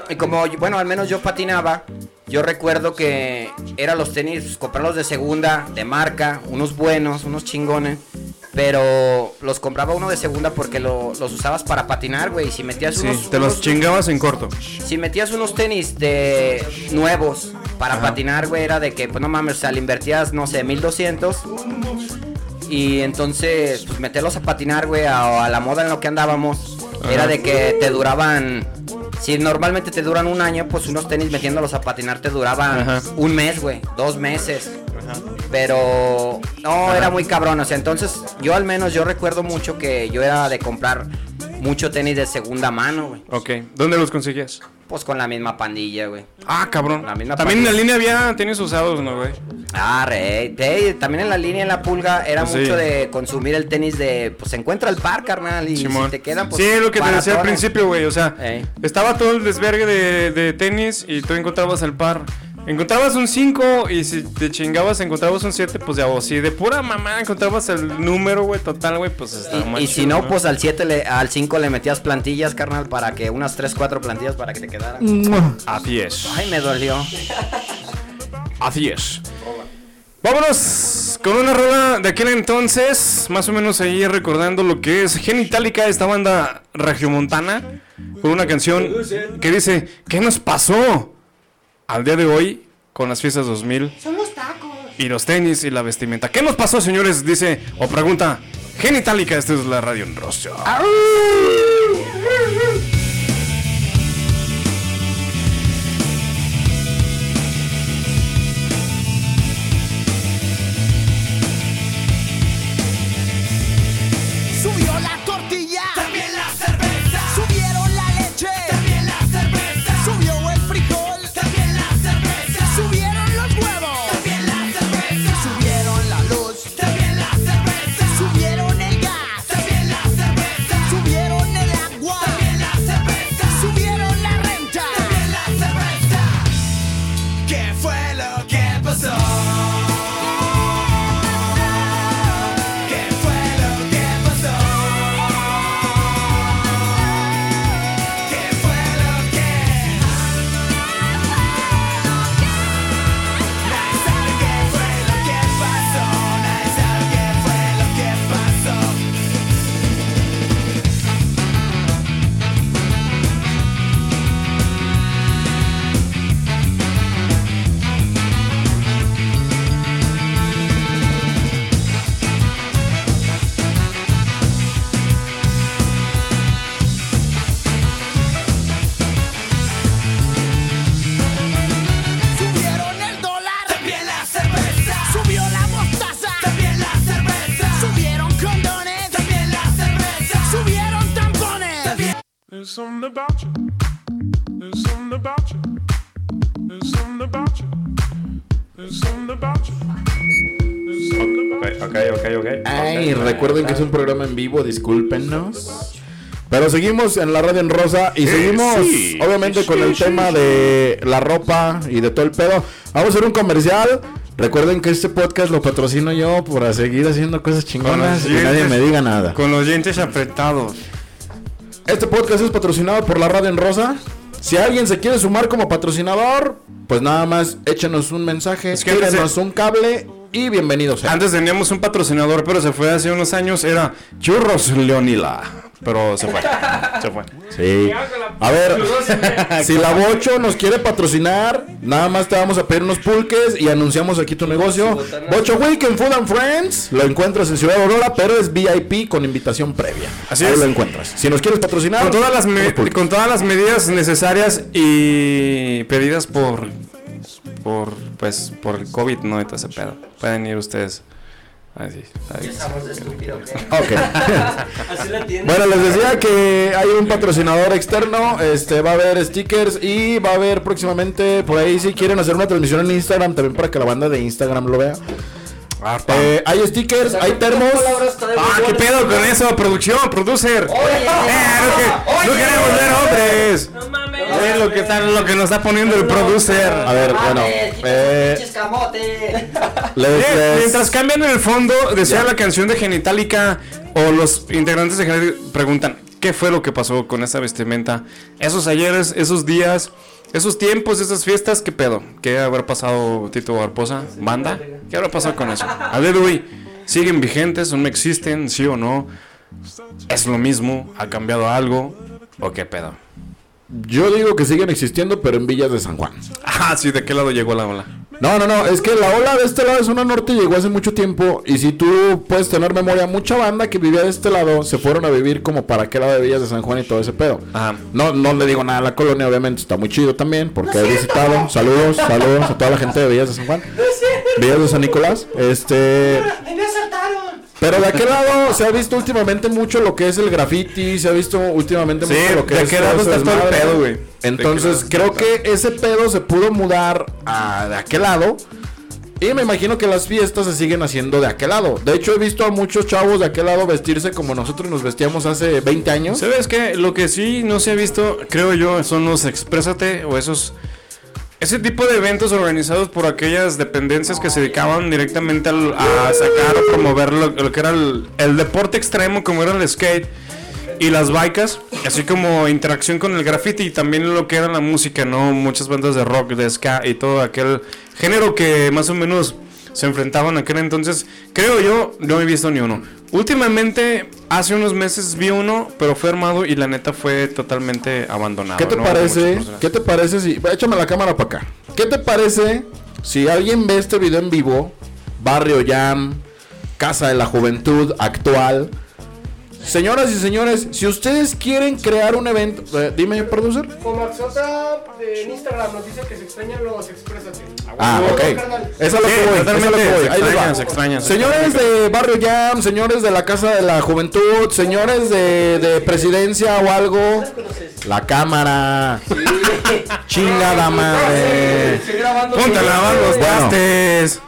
[SPEAKER 6] y como, bueno, al menos yo patinaba, yo recuerdo que eran los tenis, pues, comprarlos de segunda, de marca, unos buenos, unos chingones. Pero los compraba uno de segunda porque lo- los usabas para patinar, güey. y Si metías
[SPEAKER 5] Sí,
[SPEAKER 6] unos,
[SPEAKER 5] te los chingabas en corto.
[SPEAKER 6] si metías unos tenis de nuevos para patinar, güey, era de que, pues no mames, o sea, le invertías, no sé, 1200. Y entonces, pues meterlos a patinar, güey, a, a la moda en lo que andábamos, era de que te duraban. Si normalmente te duran un año, pues unos tenis metiéndolos a patinar te duraban
[SPEAKER 5] Ajá.
[SPEAKER 6] un mes, güey, dos meses. Pero no, era muy cabrón. O sea, entonces yo al menos yo recuerdo mucho que yo era de comprar mucho tenis de segunda mano, güey.
[SPEAKER 5] Ok. ¿Dónde los conseguías?
[SPEAKER 6] Pues con la misma pandilla, güey.
[SPEAKER 5] Ah, cabrón.
[SPEAKER 6] La misma
[SPEAKER 5] También en la línea había tenis usados, ¿no, güey?
[SPEAKER 6] Ah, rey. También en la línea en la pulga era
[SPEAKER 5] Pues sí.
[SPEAKER 6] mucho de consumir el tenis de. Pues se encuentra el par, carnal. Y
[SPEAKER 5] Simón.
[SPEAKER 6] si te quedan, pues.
[SPEAKER 5] sí, es lo que te decía al principio, güey. O sea, estaba todo el desvergue de, de tenis y tú encontrabas el par. Encontrabas un 5 y si te chingabas encontrabas un 7, pues ya, o si de pura mamá encontrabas el número, güey, total, güey, pues estaba
[SPEAKER 6] Y,
[SPEAKER 5] más
[SPEAKER 6] y si no, pues al 7, le, al 5 le metías plantillas, carnal, para que unas 3, 4 plantillas para que te quedaran.
[SPEAKER 5] Así es.
[SPEAKER 6] Ay, me dolió.
[SPEAKER 5] Así es. Vámonos con una rola de aquel entonces, más o menos ahí recordando lo que es Genitalica, esta banda regiomontana, con una canción que dice, ¿qué nos pasó al día de hoy con las fiestas 2000?
[SPEAKER 8] Son los tacos.
[SPEAKER 5] Y los tenis y la vestimenta. ¿Qué nos pasó, señores? Dice, o pregunta, Genitalica, esta es la radio en Rosso.
[SPEAKER 4] Vivo, discúlpenos. Pero seguimos en la radio en rosa y seguimos
[SPEAKER 5] sí,
[SPEAKER 4] obviamente
[SPEAKER 5] sí,
[SPEAKER 4] con el
[SPEAKER 5] sí,
[SPEAKER 4] tema de la ropa y de todo el pedo. Vamos a hacer un comercial. Recuerden que este podcast lo patrocino yo para seguir haciendo cosas chingonas y nadie me diga nada.
[SPEAKER 5] Con los dientes apretados.
[SPEAKER 4] Este podcast es patrocinado por la radio en rosa. Si alguien se quiere sumar como patrocinador, pues nada más échenos un mensaje, tírenos un cable y bienvenidos.
[SPEAKER 5] Antes teníamos un patrocinador, pero se fue hace unos años. Era Churros Leonila. pero se fue. Se fue.
[SPEAKER 4] Sí. A ver, si la Bocho nos quiere patrocinar, nada más te vamos a pedir unos pulques y anunciamos aquí tu negocio. Bocho Weekend Food and Friends, lo encuentras en Ciudad Aurora, pero es VIP con invitación previa.
[SPEAKER 5] Así
[SPEAKER 4] Ahí
[SPEAKER 5] es.
[SPEAKER 4] lo encuentras. Si nos quieres patrocinar,
[SPEAKER 5] todas las con todas las medidas necesarias y pedidas por por pues por el COVID, no y todo ese pedo. Pueden ir ustedes. Así, ahí.
[SPEAKER 6] Estúpido, ¿qué?
[SPEAKER 4] Ok.
[SPEAKER 7] Así la tiene.
[SPEAKER 4] Bueno, les decía que hay un patrocinador externo, este va a haber stickers y va a haber próximamente por ahí si quieren hacer una transmisión en Instagram también para que la banda de Instagram lo vea. Eh, hay stickers, hay termos.
[SPEAKER 5] Ah, qué pedo con eso, producción, producer. Eh, no, que- no queremos ver hombres.
[SPEAKER 7] No mames.
[SPEAKER 5] Es lo que está, lo que nos está poniendo el producer.
[SPEAKER 4] A ver, bueno, eh,
[SPEAKER 5] Eh, mientras cambian en el fondo, decía la canción de Genitalica o los integrantes de Genitalica preguntan, ¿qué fue lo que pasó con esa vestimenta? Esos ayeres, esos días, esos tiempos, esas fiestas, ¿qué pedo? ¿Qué habrá pasado Tito Barposa? ¿Banda? ¿Qué habrá pasado con eso? A ver, güey, ¿siguen vigentes o no existen? ¿Sí o no? ¿Es lo mismo? ¿Ha cambiado algo? ¿O qué pedo?
[SPEAKER 4] Yo digo que siguen existiendo, pero en villas de San Juan.
[SPEAKER 5] Ah, sí, ¿de qué lado llegó la ola?
[SPEAKER 4] No, no, no, es que la ola de este lado de zona norte llegó hace mucho tiempo y si tú puedes tener memoria, mucha banda que vivía de este lado se fueron a vivir como para aquel lado de Villas de San Juan y todo ese pedo.
[SPEAKER 5] Ajá.
[SPEAKER 4] No, no le digo nada a la colonia, obviamente está muy chido también porque he visitado. Saludos, saludos a toda la gente de Villas de San Juan. Villas de San Nicolás. Este. Pero de aquel lado se ha visto últimamente mucho lo que es el graffiti, se ha visto últimamente
[SPEAKER 5] Sí,
[SPEAKER 4] mucho lo que
[SPEAKER 5] de
[SPEAKER 4] es
[SPEAKER 5] aquel lado está todo el pedo, güey.
[SPEAKER 4] Entonces creo que ese pedo se pudo mudar a de aquel lado. Y me imagino que las fiestas se siguen haciendo de aquel lado. De hecho, he visto a muchos chavos de aquel lado vestirse como nosotros nos vestíamos hace 20 años.
[SPEAKER 5] ¿Sabes qué? Lo que sí no se ha visto, creo yo, son los Exprésate o esos. Ese tipo de eventos organizados por aquellas dependencias que se dedicaban directamente a sacar o promover lo, que era el, el deporte extremo, como era el skate y las bikes, así como interacción con el graffiti y también lo que era la música, ¿no? Muchas bandas de rock, de ska y todo aquel género que más o menos se enfrentaban en aquel entonces. Creo yo, no he visto ni uno. Últimamente, hace unos meses vi uno, pero fue armado y la neta fue totalmente abandonado.
[SPEAKER 4] ¿Qué te parece? ¿Qué te parece si... Échame la cámara para acá. ¿Qué te parece si alguien ve este video en vivo? Barrio Jam, Casa de la Juventud actual. Señoras y señores, si ustedes quieren crear un evento... eh, dime, producer.
[SPEAKER 9] Como Axota en Instagram nos dice que se extrañan los exprésate.
[SPEAKER 4] Ah, ok. Esa es lo que voy. esa es lo
[SPEAKER 5] totalmente,
[SPEAKER 4] que voy.
[SPEAKER 5] se
[SPEAKER 4] Ahí les va.
[SPEAKER 5] se extrañan, se
[SPEAKER 4] Señores de Barrio Jam, señores de la Casa de la Juventud, señores de, de Presidencia o algo. La cámara. Chingada madre.
[SPEAKER 5] Ponte a lavar los
[SPEAKER 4] Bueno.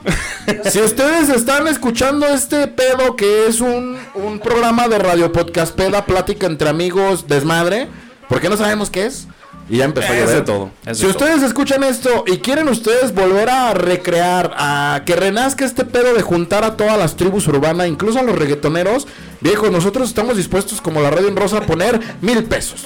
[SPEAKER 4] Si ustedes están escuchando este pedo que es un, un programa de radio podcast peda, plática entre amigos, desmadre, porque no sabemos qué es. Y ya empezó a llover.
[SPEAKER 5] todo, es
[SPEAKER 4] Si
[SPEAKER 5] de
[SPEAKER 4] ustedes escuchan esto y quieren ustedes volver a recrear, a que renazca este pedo de juntar a todas las tribus urbanas, incluso a los reggaetoneros, viejos, nosotros estamos dispuestos como la radio en rosa a poner mil pesos.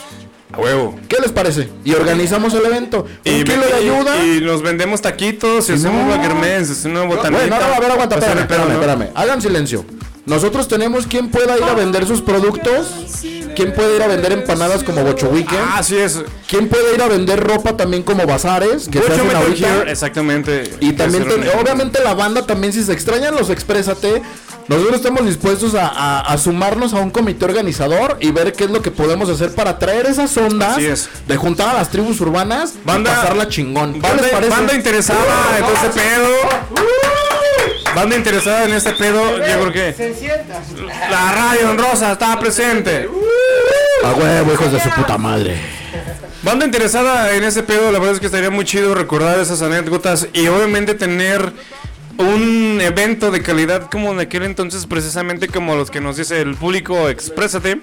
[SPEAKER 5] A huevo.
[SPEAKER 4] ¿Qué les parece? Y organizamos el evento. Un
[SPEAKER 5] Y,
[SPEAKER 4] kilo de ayuda.
[SPEAKER 5] y, y nos vendemos taquitos y hacemos
[SPEAKER 4] No.
[SPEAKER 5] hacemos una botanita.
[SPEAKER 4] Bueno, no, no, a ver, aguanta, espérame, espérame, espérame. Hagan silencio. Nosotros tenemos quien pueda ir a vender sus productos, quien puede ir a vender empanadas como Bocho Weekend,
[SPEAKER 5] Ah, sí es.
[SPEAKER 4] quien puede ir a vender ropa también como bazares, que se
[SPEAKER 5] Mucho
[SPEAKER 4] hacen ahorita.
[SPEAKER 5] Exactamente.
[SPEAKER 4] Y también, ten- obviamente la banda también, si se extrañan los Exprésate, nosotros estamos dispuestos a, a- a sumarnos a un comité organizador y ver qué es lo que podemos hacer para traer esas ondas
[SPEAKER 5] Así es.
[SPEAKER 4] de juntar a las tribus urbanas
[SPEAKER 5] Banda-
[SPEAKER 4] y pasarla chingón. ¿Qué
[SPEAKER 5] Banda,
[SPEAKER 4] les parece?
[SPEAKER 5] banda interesada en todo este pedo. Banda interesada en este pedo, yo creo que
[SPEAKER 9] Se sienta.
[SPEAKER 5] la radio en rosa está presente.
[SPEAKER 4] A huevo, hijos de su puta madre.
[SPEAKER 5] Banda interesada en ese pedo, la verdad es que estaría muy chido recordar esas anécdotas y obviamente tener un evento de calidad como de aquel entonces, precisamente como los que nos dice el público, exprésate.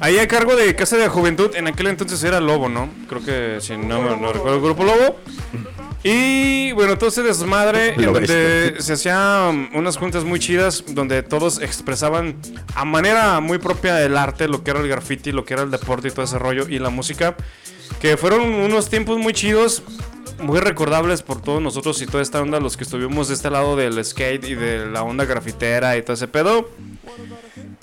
[SPEAKER 5] Ahí a cargo de Casa de la Juventud, en aquel entonces era Lobo, ¿no? Creo que si no me no recuerdo el grupo Lobo. Y bueno, todo ese desmadre en donde se hacían unas juntas muy chidas donde todos expresaban a manera muy propia el arte, lo que era el graffiti, lo que era el deporte y todo ese rollo y la música, que fueron unos tiempos muy chidos, muy recordables por todos nosotros y toda esta onda, los que estuvimos de este lado del skate y de la onda grafitera y todo ese pedo.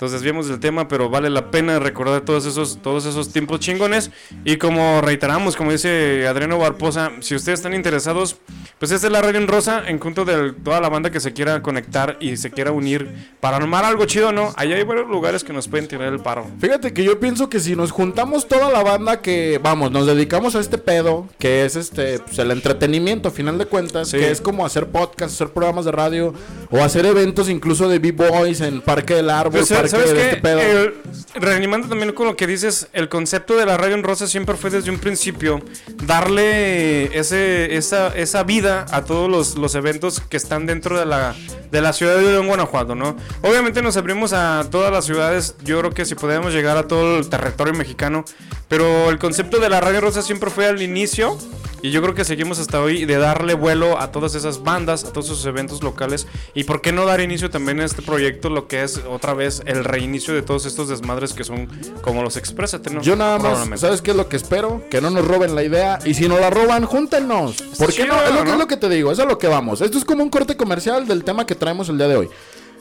[SPEAKER 5] Nos desviamos del tema, pero vale la pena recordar todos esos, todos esos tiempos chingones. Y como reiteramos, como dice Adriano Barposa, si ustedes están interesados, pues esta es la Radio en Rosa, en junto de toda la banda que se quiera conectar y se quiera unir para armar algo chido, ¿no? Allá hay varios lugares que nos pueden tirar el paro.
[SPEAKER 4] Fíjate que yo pienso que si nos juntamos toda la banda que, vamos, nos dedicamos a este pedo, que es este, pues, el entretenimiento, a final de cuentas,
[SPEAKER 5] Sí.
[SPEAKER 4] que es como hacer podcasts, hacer programas de radio, o hacer eventos incluso de B-Boys en Parque del Árbol,
[SPEAKER 5] Pues,
[SPEAKER 4] Parque
[SPEAKER 5] ¿Sabes qué?
[SPEAKER 4] este
[SPEAKER 5] reanimando también con lo que dices, el concepto de la radio en rosa siempre fue desde un principio darle ese, esa, esa vida a todos los, los eventos que están dentro de la, de la ciudad de León, Guanajuato, ¿no? Obviamente nos abrimos a todas las ciudades, yo creo que si podemos llegar a todo el territorio mexicano, pero el concepto de la radio rosa siempre fue al inicio. Y yo creo que seguimos hasta hoy de darle vuelo a todas esas bandas, a todos esos eventos locales. Y por qué no dar inicio también a este proyecto, lo que es otra vez el reinicio de todos estos desmadres que son como los Exprésate, ¿no?
[SPEAKER 4] Yo nada más. ¿sabes qué es lo que espero? Que no nos roben la idea. Y si nos la roban, júntenos. ¿Por qué
[SPEAKER 5] chido,
[SPEAKER 4] no? Es lo, que,
[SPEAKER 5] ¿no?
[SPEAKER 4] es lo que te digo, es a lo que vamos. Esto es como un corte comercial del tema que traemos el día de hoy.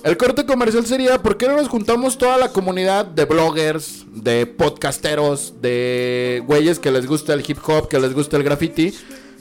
[SPEAKER 4] El corte comercial sería, ¿por qué no nos juntamos toda la comunidad de bloggers, de podcasteros, de güeyes que les gusta el hip hop, que les gusta el graffiti?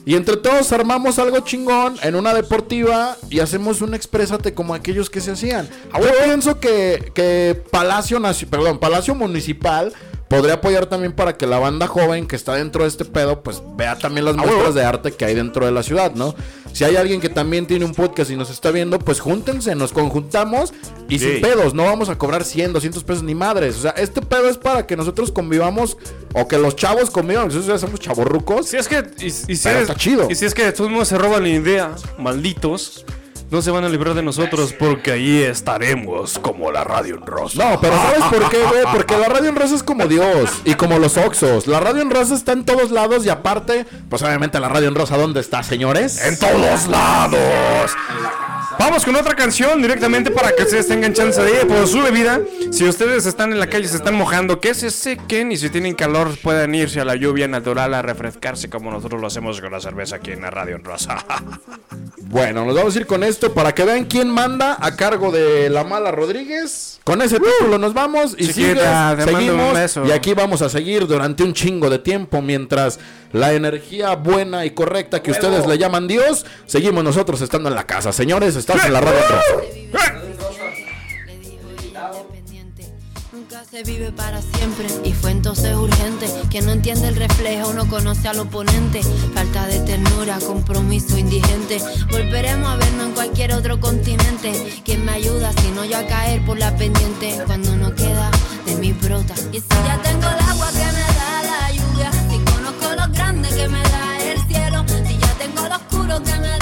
[SPEAKER 4] Y entre todos armamos algo chingón en una deportiva y hacemos un exprésate como aquellos que se hacían. Yo pienso que, que Palacio, perdón, Palacio Municipal podría apoyar también para que la banda joven que está dentro de este pedo, pues vea también las muestras de arte que hay dentro de la ciudad, ¿no? Si hay alguien que también tiene un podcast y nos está viendo, pues júntense, nos conjuntamos y
[SPEAKER 5] Sí.
[SPEAKER 4] sin pedos, no vamos a cobrar 100, 200 pesos ni madres. O sea, este pedo es para que nosotros convivamos o que los chavos convivan, nosotros ya somos chavorrucos.
[SPEAKER 5] Si es que. Y, y si es-
[SPEAKER 4] está chido.
[SPEAKER 5] Y si es que todos modos se roban la idea, malditos, no se van a librar de nosotros porque ahí estaremos como la radio en rosa.
[SPEAKER 4] No, pero ¿sabes por qué, güey? Porque la radio en raza es como Dios y como los Oxos. La radio en raza está en todos lados y aparte, pues obviamente la radio en rosa, ¿dónde está, señores?
[SPEAKER 5] En todos lados. Vamos con otra canción directamente para que ustedes tengan chance de ir por su bebida. Si ustedes están en la calle, se están mojando, que se sequen y si tienen calor puedan irse a la lluvia natural a refrescarse como nosotros lo hacemos con la cerveza aquí en la radio en rosa.
[SPEAKER 4] Bueno, nos vamos a ir con esto para que vean quién manda a cargo de la mala Rodríguez. Con ese título nos vamos y
[SPEAKER 5] Chiquita,
[SPEAKER 4] sigue,
[SPEAKER 5] te mando un
[SPEAKER 4] seguimos y aquí vamos a seguir durante un chingo de tiempo mientras la energía buena y correcta que ustedes le llaman Dios, seguimos nosotros estando en la casa. Señores, estamos en la radio.
[SPEAKER 10] Nunca se vive para siempre y fue entonces urgente. Quien no entiende el reflejo no conoce al oponente. Falta de ternura, compromiso indigente. Volveremos a vernos en cualquier otro continente. ¿Quién me ayuda si no yo a caer por la pendiente? Cuando no queda de mi brota. Y si ya tengo el agua que me da la lluvia, si conozco lo grande que me da el cielo, si ya tengo lo oscuro que me da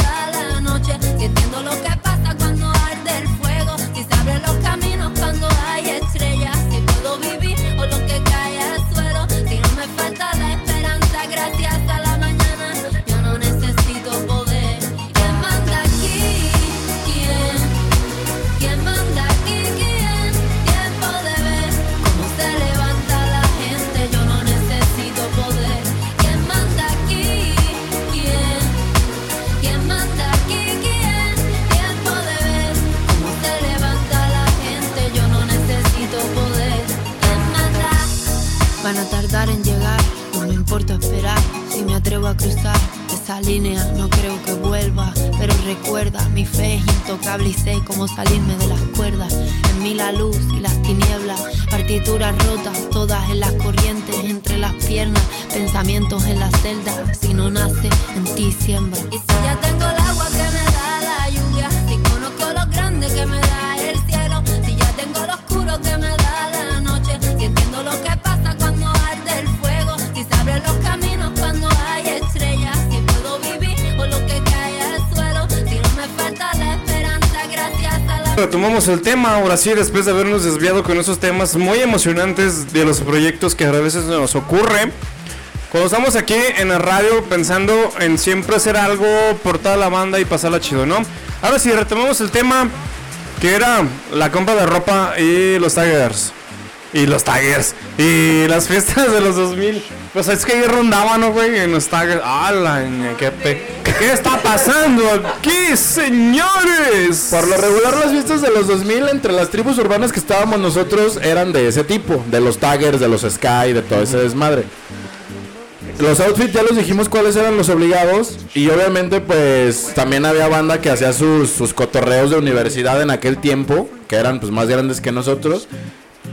[SPEAKER 10] A cruzar esa línea, no creo que vuelva. Pero recuerda, mi fe es intocable y sé cómo salirme de las cuerdas. En mí la luz y las tinieblas, partituras rotas, todas en las corrientes, entre las piernas, pensamientos en la celda. Si no nace, en ti siembra. Si ya tengo agua
[SPEAKER 5] Retomamos el tema ahora sí, después de habernos desviado con esos temas muy emocionantes de los proyectos que a veces nos ocurre. Cuando estamos aquí en la radio pensando en siempre hacer algo por toda la banda y pasarla chido, ¿no? Ahora sí, retomamos el tema que era la compra de ropa y los taggers. Y los taggers. Y las fiestas de los 2000. Pues es que ahí rondaban, ¿no, güey? En los taggers. ¡Ah, la ña, qué pe... ¿Qué está pasando aquí, señores?
[SPEAKER 4] Por lo regular las fiestas de los 2000 entre las tribus urbanas que estábamos nosotros eran de ese tipo, de los taggers, de los sky, de todo ese desmadre. Los outfits ya los dijimos cuáles eran los obligados y obviamente pues también había banda que hacía sus, sus cotorreos de universidad en aquel tiempo, que eran pues más grandes que nosotros.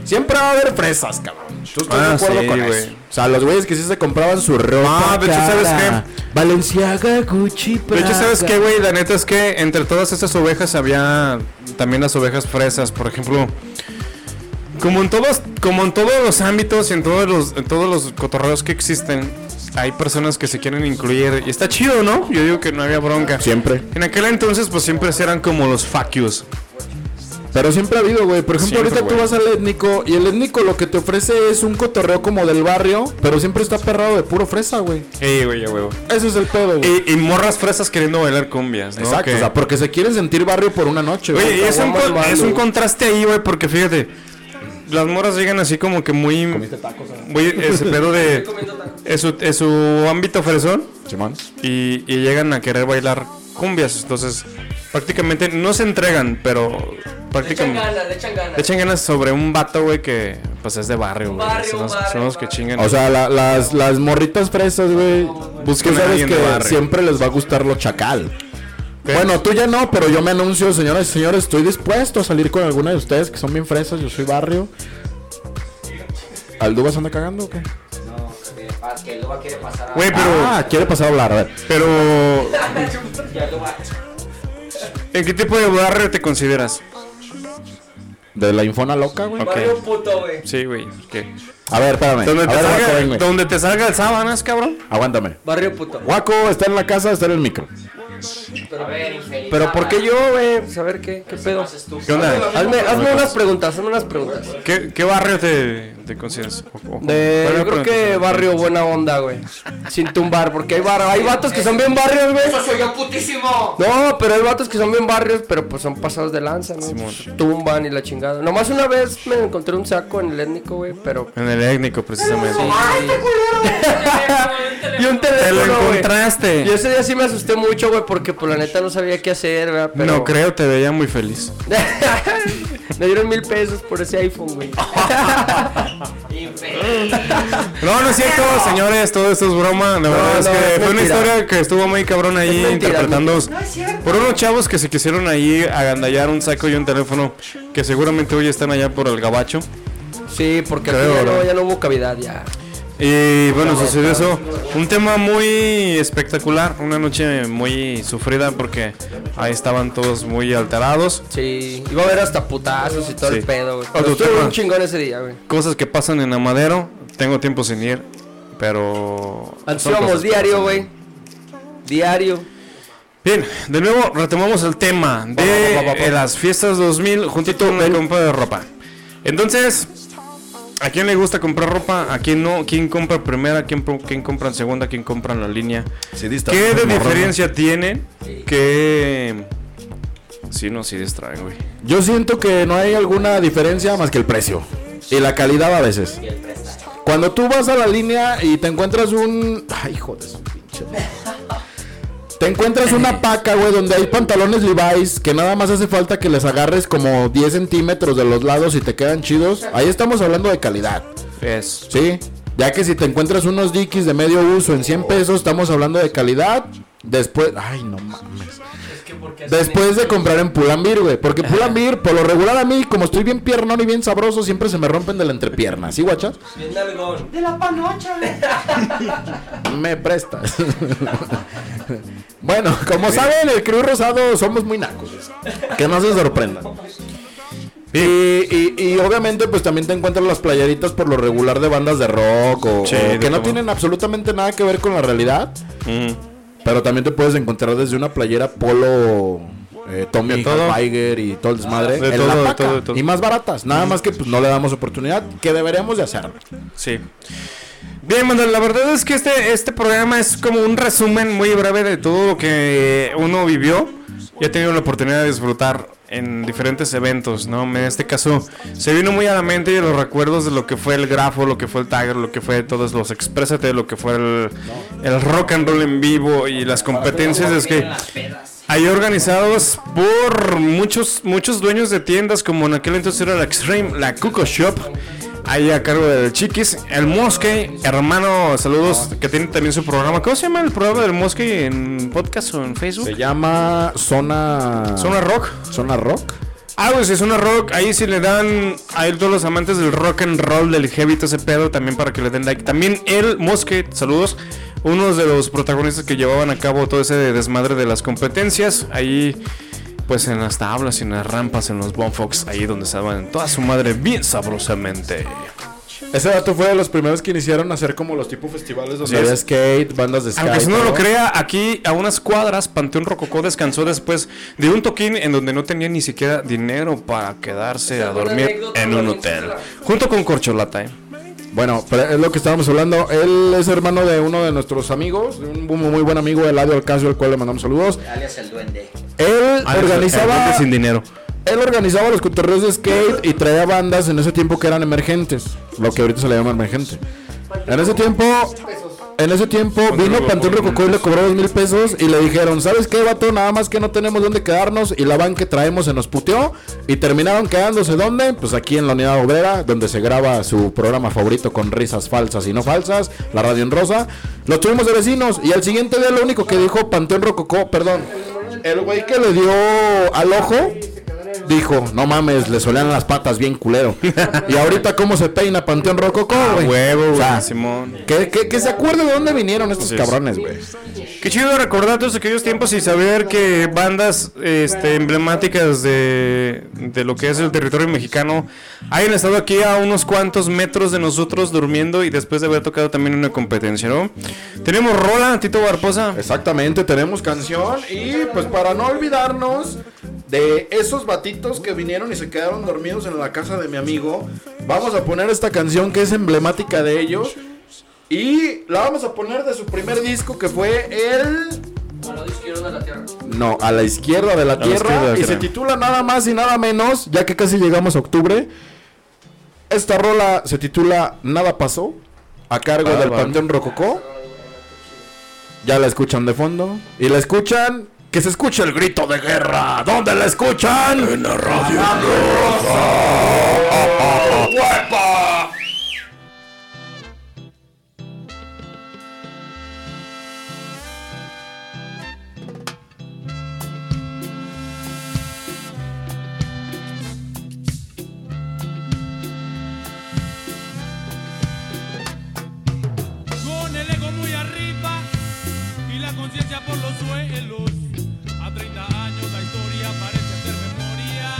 [SPEAKER 4] Siempre va a haber fresas, cabrón. ¿Tú estás
[SPEAKER 5] Ah,
[SPEAKER 4] de acuerdo
[SPEAKER 5] sí,
[SPEAKER 4] con
[SPEAKER 5] güey.
[SPEAKER 4] eso? O sea, los güeyes que sí se compraban su ropa.
[SPEAKER 5] Ah, de hecho, ¿sabes
[SPEAKER 4] cara. Balenciaga, Gucci,
[SPEAKER 5] De hecho, ¿sabes
[SPEAKER 4] Prada.
[SPEAKER 5] qué, güey? La neta es que entre todas estas ovejas había también las ovejas fresas, por ejemplo. Como en todos, como en todos los ámbitos y en todos los, en todos los cotorreos que existen, hay personas que se quieren incluir. Y está chido, ¿no? Yo digo que no había bronca.
[SPEAKER 4] Siempre.
[SPEAKER 5] En aquel entonces, pues siempre eran como los facios.
[SPEAKER 4] Pero siempre ha habido, güey. Por ejemplo,
[SPEAKER 5] Siempre,
[SPEAKER 4] ahorita tú vas al étnico y el étnico lo que te ofrece es un cotorreo como del barrio, pero siempre está perrado de puro fresa, güey.
[SPEAKER 5] Ey, güey, ya huevo.
[SPEAKER 4] Ese es el pedo, güey.
[SPEAKER 5] Y, y morras fresas queriendo bailar cumbias, ¿no?
[SPEAKER 4] Exacto, o sea, porque se quieren sentir barrio por una noche, güey.
[SPEAKER 5] Es un, es contraste ahí, güey, porque fíjate, las morras llegan así como que muy... Muy ese pedo de... Es su, es su ámbito fresón y, y llegan a querer bailar cumbias, entonces prácticamente no se entregan, pero
[SPEAKER 7] Le echan
[SPEAKER 5] prácticamente...
[SPEAKER 7] ganas, le echan ganas.
[SPEAKER 5] Le echan ganas sobre un vato, güey, que pues es de barrio, güey.
[SPEAKER 7] barrio,
[SPEAKER 5] Son, los-
[SPEAKER 7] barrio,
[SPEAKER 5] son los
[SPEAKER 7] un
[SPEAKER 5] que
[SPEAKER 7] barrio.
[SPEAKER 5] chingan.
[SPEAKER 4] O sea, la- las, las morritas fresas, güey.
[SPEAKER 5] Busquen a
[SPEAKER 4] sabes
[SPEAKER 5] alguien de
[SPEAKER 4] que
[SPEAKER 5] barrio.
[SPEAKER 4] siempre les va a gustar lo chacal. Bueno, tú ya no, pero yo me anuncio, señoras y señores, estoy dispuesto a salir con alguna de ustedes que son bien fresas, yo soy barrio. ¿Aldubas anda cagando o qué?
[SPEAKER 6] No, que, que el Luba quiere pasar a.
[SPEAKER 5] Güey, pero...
[SPEAKER 4] Ah, quiere pasar a hablar, a ver.
[SPEAKER 5] Pero...
[SPEAKER 6] Ya el Luba-
[SPEAKER 5] ¿En qué tipo de barrio te consideras?
[SPEAKER 4] De la infona loca, güey.
[SPEAKER 5] Ok.
[SPEAKER 7] Barrio puto, güey.
[SPEAKER 5] Sí, güey. ¿qué?
[SPEAKER 4] A ver, espérame.
[SPEAKER 5] Donde
[SPEAKER 4] a
[SPEAKER 5] te,
[SPEAKER 4] ver,
[SPEAKER 5] salga,
[SPEAKER 4] Guaco,
[SPEAKER 5] donde te salga el sábanas, cabrón.
[SPEAKER 4] Aguántame.
[SPEAKER 7] Barrio puto.
[SPEAKER 4] Guaco está en la casa, está en el micro.
[SPEAKER 6] A ver.
[SPEAKER 7] Pero ¿por qué yo, güey? Pues a ver qué, qué pedo.
[SPEAKER 5] ¿Qué onda?
[SPEAKER 7] Hazme, hazme unas preguntas, hazme unas preguntas.
[SPEAKER 5] ¿Qué, qué barrio te, te consideras? O- o-
[SPEAKER 7] De,
[SPEAKER 5] ¿cuál es la
[SPEAKER 7] yo creo que barrio buena onda, güey. Sin tumbar, porque hay, bar, hay vatos que son bien barrios, güey.
[SPEAKER 6] ¡Eso soy yo, putísimo!
[SPEAKER 7] No, pero hay vatos que son bien barrios, pero pues son pasados de lanza, ¿no?
[SPEAKER 5] Simón.
[SPEAKER 7] Pues, tumban y la chingada. Nomás una vez me encontré un saco en el étnico, güey, pero...
[SPEAKER 5] En el étnico, precisamente.
[SPEAKER 7] y un
[SPEAKER 5] Te lo
[SPEAKER 7] teléfono, güey.
[SPEAKER 5] encontraste.
[SPEAKER 7] Y ese día sí me asusté mucho, güey, porque por la neta no sabía qué hacer, ¿verdad? Pero...
[SPEAKER 5] No creo, te veía muy feliz.
[SPEAKER 7] me dieron mil pesos por ese iPhone, güey.
[SPEAKER 5] No, no es cierto, señores, todo esto es broma. La verdad es
[SPEAKER 7] no,
[SPEAKER 5] que
[SPEAKER 7] es
[SPEAKER 5] fue una historia que estuvo muy cabrón ahí
[SPEAKER 7] mentira,
[SPEAKER 5] interpretando por unos chavos que se quisieron ahí agandallar un saco y un teléfono que seguramente hoy están allá por el gabacho.
[SPEAKER 7] Sí, porque aquí
[SPEAKER 5] Creo,
[SPEAKER 7] ya, no, ya no hubo cavidad, ya.
[SPEAKER 5] Y bueno, sucedió eso. Un tema muy espectacular, una noche muy sufrida porque ahí estaban todos muy alterados.
[SPEAKER 7] Sí, iba a haber hasta putazos y todo
[SPEAKER 5] Sí.
[SPEAKER 7] el pedo, güey. Pero estuvo un chingón ese día, güey.
[SPEAKER 5] Cosas que pasan en Amadero, tengo tiempo sin ir, pero... Que
[SPEAKER 7] diario, güey. Diario.
[SPEAKER 5] Bien, de nuevo retomamos el tema de
[SPEAKER 7] Va, va, va, va, va.
[SPEAKER 5] las fiestas 2000 juntito con la compra de ropa. Entonces, ¿a quién le gusta comprar ropa? ¿A quién no? ¿Quién compra primera? ¿Quién, quién compra en segunda? ¿Quién compra en la línea?
[SPEAKER 4] Sí,
[SPEAKER 5] ¿Qué de
[SPEAKER 4] morrón.
[SPEAKER 5] diferencia tienen? Que... Sí, no, sí distraen, güey.
[SPEAKER 4] Yo siento que no hay alguna diferencia más que el precio. Y la calidad a veces. Cuando tú vas a la línea y te encuentras un. Ay, hijo de su pinche. Te encuentras una paca, güey, donde hay pantalones Levi's que nada más hace falta que les agarres como 10 centímetros de los lados y te quedan chidos. Ahí estamos hablando de calidad.
[SPEAKER 5] Es...
[SPEAKER 4] Sí. Ya que si te encuentras unos Dickies de medio uso en 100 pesos, estamos hablando de calidad. Después. Ay, no mames. Después de comprar en Pull&Bear, güey. Porque Pull&Bear, por lo regular a mí, como estoy bien piernón y bien sabroso, siempre se me rompen de la entrepierna. ¿Sí, guachas?
[SPEAKER 7] Bien nalgón.
[SPEAKER 4] Me prestas. bueno, como saben, el Cruz Rosado somos muy nacos. Que no se sorprendan. Y, y- y obviamente pues también te encuentras las playeritas por lo regular de bandas de rock o,
[SPEAKER 5] Sí,
[SPEAKER 4] o
[SPEAKER 5] de
[SPEAKER 4] que no tienen absolutamente nada que ver con la realidad.
[SPEAKER 5] Mm.
[SPEAKER 4] Pero también te puedes encontrar desde una playera polo eh, Tommy. Hilfiger y todo el desmadre
[SPEAKER 5] De
[SPEAKER 4] en
[SPEAKER 5] todo,
[SPEAKER 4] la
[SPEAKER 5] de
[SPEAKER 4] paca.
[SPEAKER 5] todo, de todo.
[SPEAKER 4] Y más baratas. Nada más que pues no le damos oportunidad, que deberíamos de hacerlo.
[SPEAKER 5] Sí. Bien, Manuel, la verdad es que este, este programa es como un resumen muy breve de todo lo que uno vivió y ha tenido la oportunidad de disfrutar en diferentes eventos, ¿no? En este caso se vino muy a la mente los recuerdos de lo que fue el grafo, lo que fue el tagger, lo que fue todos los exprésate, lo que fue el, el rock and roll en vivo y las competencias es que hay organizados por muchos muchos dueños de tiendas como en aquel entonces era la Extreme, la Cuco Shop. Ahí a cargo del Chiquis, el Mosque, hermano, saludos, que tiene también su programa. ¿Cómo se llama el programa del Mosque en podcast o en Facebook?
[SPEAKER 4] Se llama Zona.
[SPEAKER 5] Zona Rock.
[SPEAKER 4] Zona Rock.
[SPEAKER 5] Ah, pues es una rock. Ahí sí le dan a él todos los amantes del rock and roll, del heavy, todo ese pedo, también para que le den like. También el Mosque, saludos. Uno de los protagonistas que llevaban a cabo todo ese desmadre de las competencias. Ahí, pues en las tablas, en las rampas, en los bonfox, ahí donde estaban toda su madre bien sabrosamente.
[SPEAKER 4] Ese dato fue de los primeros que iniciaron a hacer como los tipos festivales donde
[SPEAKER 5] Sí,
[SPEAKER 4] había skate, bandas de skate.
[SPEAKER 5] Aunque si no lo crea, aquí a unas cuadras, Panteón Rococó descansó después de un toquín en donde no tenía ni siquiera dinero para quedarse a dormir en un hotel. Junto con Corcholata, ¿eh?
[SPEAKER 4] Bueno, pero es lo que estábamos hablando. Él es hermano de uno de nuestros amigos, de un muy buen amigo, Eladio Alcasio, al cual le mandamos saludos.
[SPEAKER 6] Alias el duende.
[SPEAKER 4] Él organizaba.
[SPEAKER 5] sin dinero.
[SPEAKER 4] Él organizaba los cotorreos de skate y traía bandas en ese tiempo que eran emergentes, lo que ahorita se le llama emergente. En ese tiempo, en ese tiempo vino Panteón Rococó y le cobró dos mil pesos y le dijeron, ¿sabes qué, vato? Nada más que no tenemos dónde quedarnos y la van que traemos se nos puteó y terminaron quedándose ¿dónde? Pues aquí en la Unidad Obrera, donde se graba su programa favorito con risas falsas y no falsas, la Radio en Rosa. Los tuvimos de vecinos y al siguiente día lo único que dijo Panteón Rococó, perdón, el güey que le dio al ojo dijo, no mames, le solean las patas bien culero. y ahorita cómo se peina Panteón Rococó, güey.
[SPEAKER 5] Huevo,
[SPEAKER 4] O
[SPEAKER 5] güey,
[SPEAKER 4] sea,
[SPEAKER 5] Simón.
[SPEAKER 4] que, que- que se acuerde de dónde vinieron estos cabrones, güey.
[SPEAKER 5] Qué chido recordar todos aquellos tiempos y saber que bandas este, emblemáticas de, de lo que es el territorio mexicano hayan estado aquí a unos cuantos metros de nosotros durmiendo y después de haber tocado también una competencia, ¿no? Tenemos rola, Tito Barposa.
[SPEAKER 4] Exactamente, tenemos canción y pues para no olvidarnos de esos batitos que vinieron y se quedaron dormidos en la casa de mi amigo, vamos a poner esta canción que es emblemática de ellos y la vamos a poner de su primer disco que fue el...
[SPEAKER 7] Al lado izquierdo de la tierra.
[SPEAKER 4] No, a la izquierda de la
[SPEAKER 5] la
[SPEAKER 4] tierra
[SPEAKER 5] izquierda de la
[SPEAKER 4] y se titula nada más y nada menos, ya que casi llegamos a octubre. Esta rola se titula Nada pasó, a cargo
[SPEAKER 5] Ah,
[SPEAKER 4] del. Panteón Rococó. Ya la escuchan de fondo. Y la escuchan. Que se escuche el grito de guerra. ¿Dónde la escuchan? En la radio.
[SPEAKER 11] Con por los suelos. A 30 años la historia parece hacer memoria.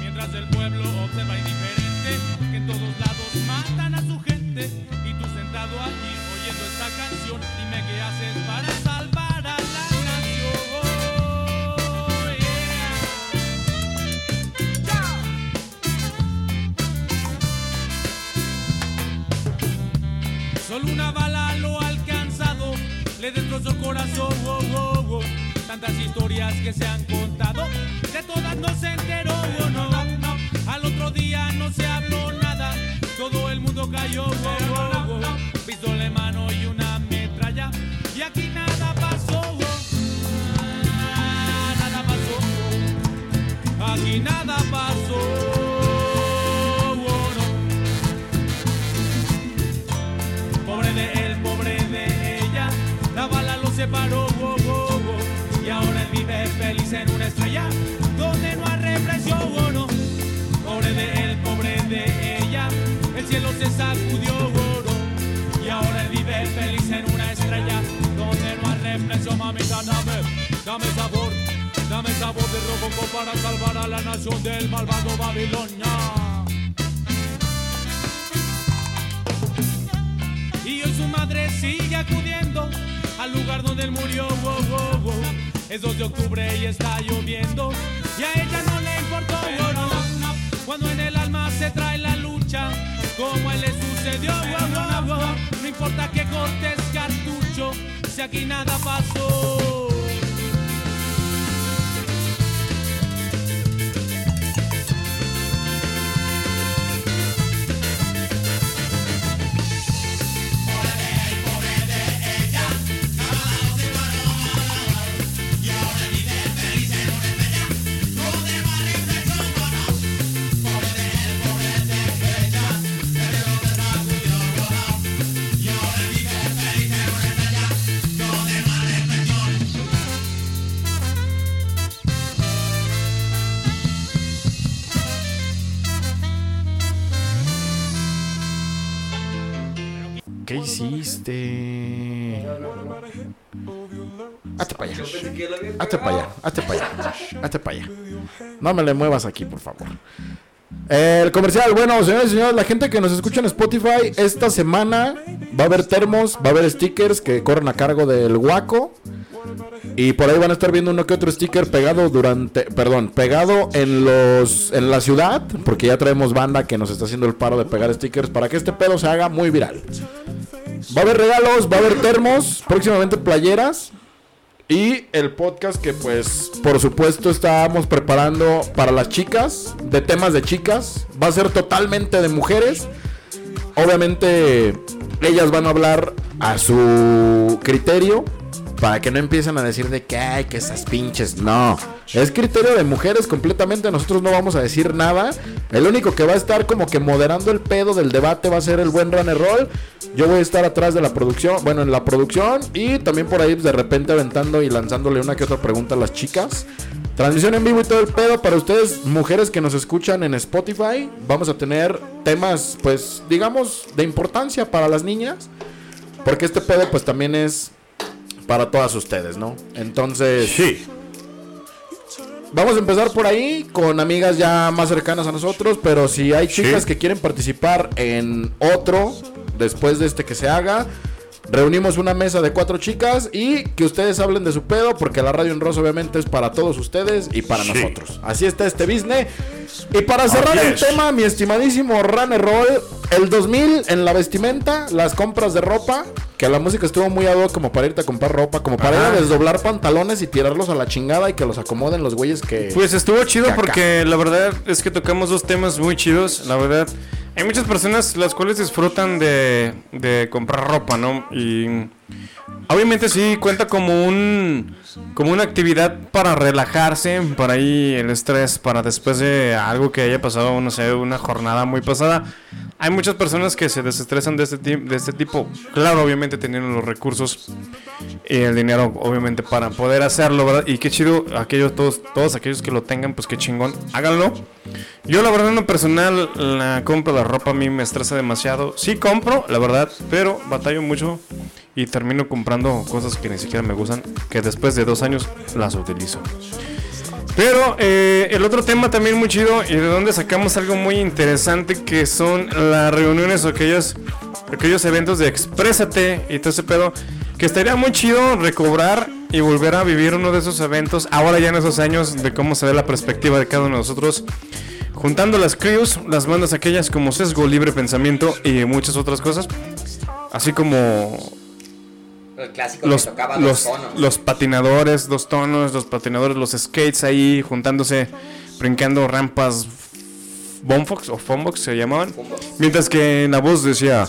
[SPEAKER 11] Mientras el pueblo observa indiferente que en todos lados matan a su gente. Y tú sentado allí oyendo esta canción, dime qué haces para salvar a la nación. Solo una bala le destrozó el corazón. oh, oh, oh. Tantas historias que se han contado, de todas no se enteró. no, no. Al otro día no se habló nada, todo el mundo cayó. Pistola en mano y una metralla, y aquí nada pasó. Ah, nada pasó, aquí nada pasó. Separó, oh, oh, y ahora él vive feliz en una estrella donde no hay represión, oh, no. Pobre de él, pobre de ella, el cielo se sacudió, no. y ahora él vive feliz en una estrella donde no hay represión, mamita, dame, dame sabor, dame sabor de rococo para salvar a la nación del malvado Babilonia. Y hoy su madre sigue acudiendo al lugar donde él murió. wow, wow, wow. Es 2 de octubre y está lloviendo. Y a ella no le importó. no, no. Cuando en el alma se trae la lucha, como a él le sucedió. No importa que cortes cartucho, si aquí nada pasó.
[SPEAKER 4] Hiciste? Hazte para allá. Hazte para allá. Hazte para allá. Hazte para allá. No me le muevas aquí, por favor. El comercial, bueno, señores y señores, la gente que nos escucha en Spotify, esta semana va a haber termos, va a haber stickers que corren a cargo del guaco. Y por ahí van a estar viendo uno que otro sticker pegado durante, perdón, pegado en los, en la ciudad, porque ya traemos banda que nos está haciendo el paro de pegar stickers para que este pedo se haga muy viral. Va a haber regalos, va a haber termos, próximamente playeras. Y el podcast que pues por supuesto estábamos preparando para las chicas, de temas de chicas, va a ser totalmente de mujeres. Obviamente ellas van a hablar a su criterio para que no empiecen a decir de que ay, que esas pinches. No, es criterio de mujeres completamente. Nosotros no vamos a decir nada. El único que va a estar como que moderando el pedo del debate va a ser el buen runner roll. Yo voy a estar atrás de la producción, bueno, en la producción y también por ahí de repente aventando y lanzándole una que otra pregunta a las chicas. Transmisión en vivo y todo el pedo para ustedes, mujeres que nos escuchan en Spotify. Vamos a tener temas, pues, digamos, de importancia para las niñas. Porque este pedo, pues, también es para todas ustedes, ¿no? Entonces, sí. Vamos a empezar por ahí con amigas ya más cercanas a nosotros, pero si hay chicas que quieren participar en otro después de este que se haga, reunimos una mesa de cuatro chicas y que ustedes hablen de su pedo, porque la radio en Rosa obviamente es para todos ustedes y para nosotros. Así está este business. Y para cerrar el tema, mi estimadísimo Runner Roll, el 2000 en la vestimenta, las compras de ropa, que la música estuvo muy ad hoc como para irte a comprar ropa, como para ir a desdoblar pantalones y tirarlos a la chingada y que los acomoden los güeyes que...
[SPEAKER 5] Pues estuvo chido porque la verdad es que tocamos dos temas muy chidos. La verdad, hay muchas personas las cuales disfrutan de, de comprar ropa, ¿no? Y obviamente sí cuenta como un como una actividad para relajarse, para ahí el estrés, para después de algo que haya pasado, no sé, una jornada muy pasada. Hay muchas personas que se desestresan de este, de este tipo. Claro, obviamente teniendo los recursos y el dinero, obviamente, para poder hacerlo, ¿verdad? Y qué chido, aquellos, todos, todos aquellos que lo tengan, pues qué chingón, háganlo. Yo, la verdad, en lo personal, la compra de ropa a mí me estresa demasiado. Sí compro, la verdad, pero batallo mucho y termino comprando cosas que ni siquiera me gustan, que después de dos años las utilizo. Pero eh, el otro tema también muy chido y de donde sacamos algo muy interesante que son las reuniones o aquellos, aquellos eventos de Exprésate y todo ese pedo. Que estaría muy chido recobrar y volver a vivir uno de esos eventos ahora ya en esos años de cómo se ve la perspectiva de cada uno de nosotros. Juntando las crews, las bandas aquellas como Sesgo, Libre Pensamiento y muchas otras cosas. Así como
[SPEAKER 6] El clásico
[SPEAKER 5] los,
[SPEAKER 6] que tocaba
[SPEAKER 5] los,
[SPEAKER 6] dos tonos.
[SPEAKER 5] los patinadores, dos tonos, los patinadores, los skates ahí juntándose, brincando rampas Bomfox o Fombox se llamaban. Mientras que en la voz decía,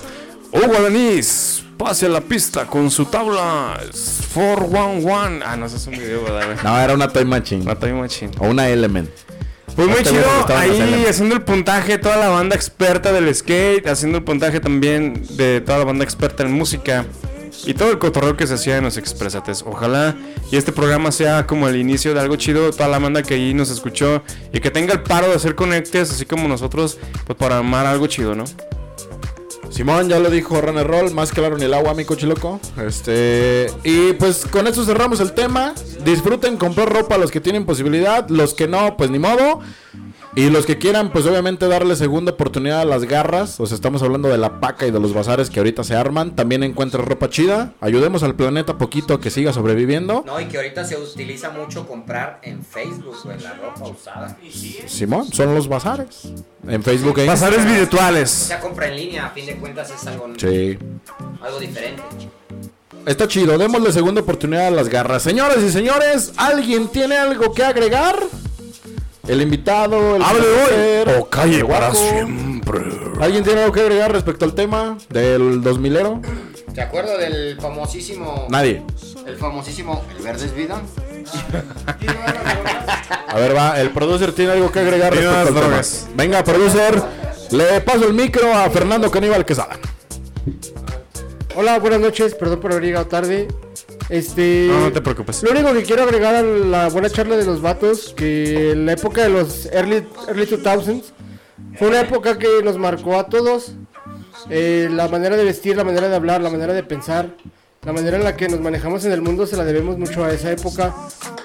[SPEAKER 5] Oh Guadanis, pase a la pista con su tabla 411. Ah, no, ese es un video, ¿verdad?
[SPEAKER 4] No, era una Toy Machine.
[SPEAKER 5] Una Toy Machine.
[SPEAKER 4] O una Element.
[SPEAKER 5] Pues muy chido, ahí haciendo el puntaje, toda la banda experta del skate, haciendo el puntaje también de toda la banda experta en música y todo el cotorreo que se hacía en los expresates. Ojalá y este programa sea como el inicio de algo chido, toda la banda que ahí nos escuchó y que tenga el paro de hacer conectes, así como nosotros, pues para armar algo chido, ¿no?
[SPEAKER 4] Simón ya lo dijo Runner Roll, más claro ni el agua, mi cochiloco. Este. Y pues con esto cerramos el tema. Disfruten comprar ropa los que tienen posibilidad. Los que no, pues ni modo. Y los que quieran, pues obviamente darle segunda oportunidad a las garras. O sea, estamos hablando de la paca y de los bazares que ahorita se arman. También encuentren ropa chida. Ayudemos al planeta poquito a que siga sobreviviendo.
[SPEAKER 6] No, y que ahorita se utiliza mucho comprar en Facebook, güey, la ropa usada.
[SPEAKER 4] Simón, son los bazares. En Facebook e
[SPEAKER 5] Bazares.
[SPEAKER 6] O
[SPEAKER 5] virtuales.
[SPEAKER 6] sea, compra en línea, a fin de cuentas es algo,
[SPEAKER 4] Sí.
[SPEAKER 6] algo diferente.
[SPEAKER 4] Está chido, démosle segunda oportunidad a las garras. Señores y señores, ¿alguien tiene algo que agregar? El invitado, el
[SPEAKER 5] Hable hoy o calle para siempre.
[SPEAKER 4] ¿Alguien tiene algo que agregar respecto al tema del 2000ero?
[SPEAKER 6] ¿Te acuerdas del famosísimo...
[SPEAKER 4] Nadie.
[SPEAKER 6] El famosísimo El Verde es Vida?
[SPEAKER 4] A ver, va, el producer tiene algo que agregar
[SPEAKER 5] Viva
[SPEAKER 4] respecto al tema. Venga, producer, le paso el micro a Fernando Caníbal Quesada.
[SPEAKER 9] Hola, buenas noches, perdón por haber llegado tarde. Este.
[SPEAKER 5] No, no te preocupes.
[SPEAKER 9] Lo único que quiero agregar a la buena charla de los vatos, que en la época de los early, early 2000s fue una época que nos marcó a todos. eh, la manera de vestir, la manera de hablar, la manera de pensar, la manera en la que nos manejamos en el mundo se la debemos mucho a esa época.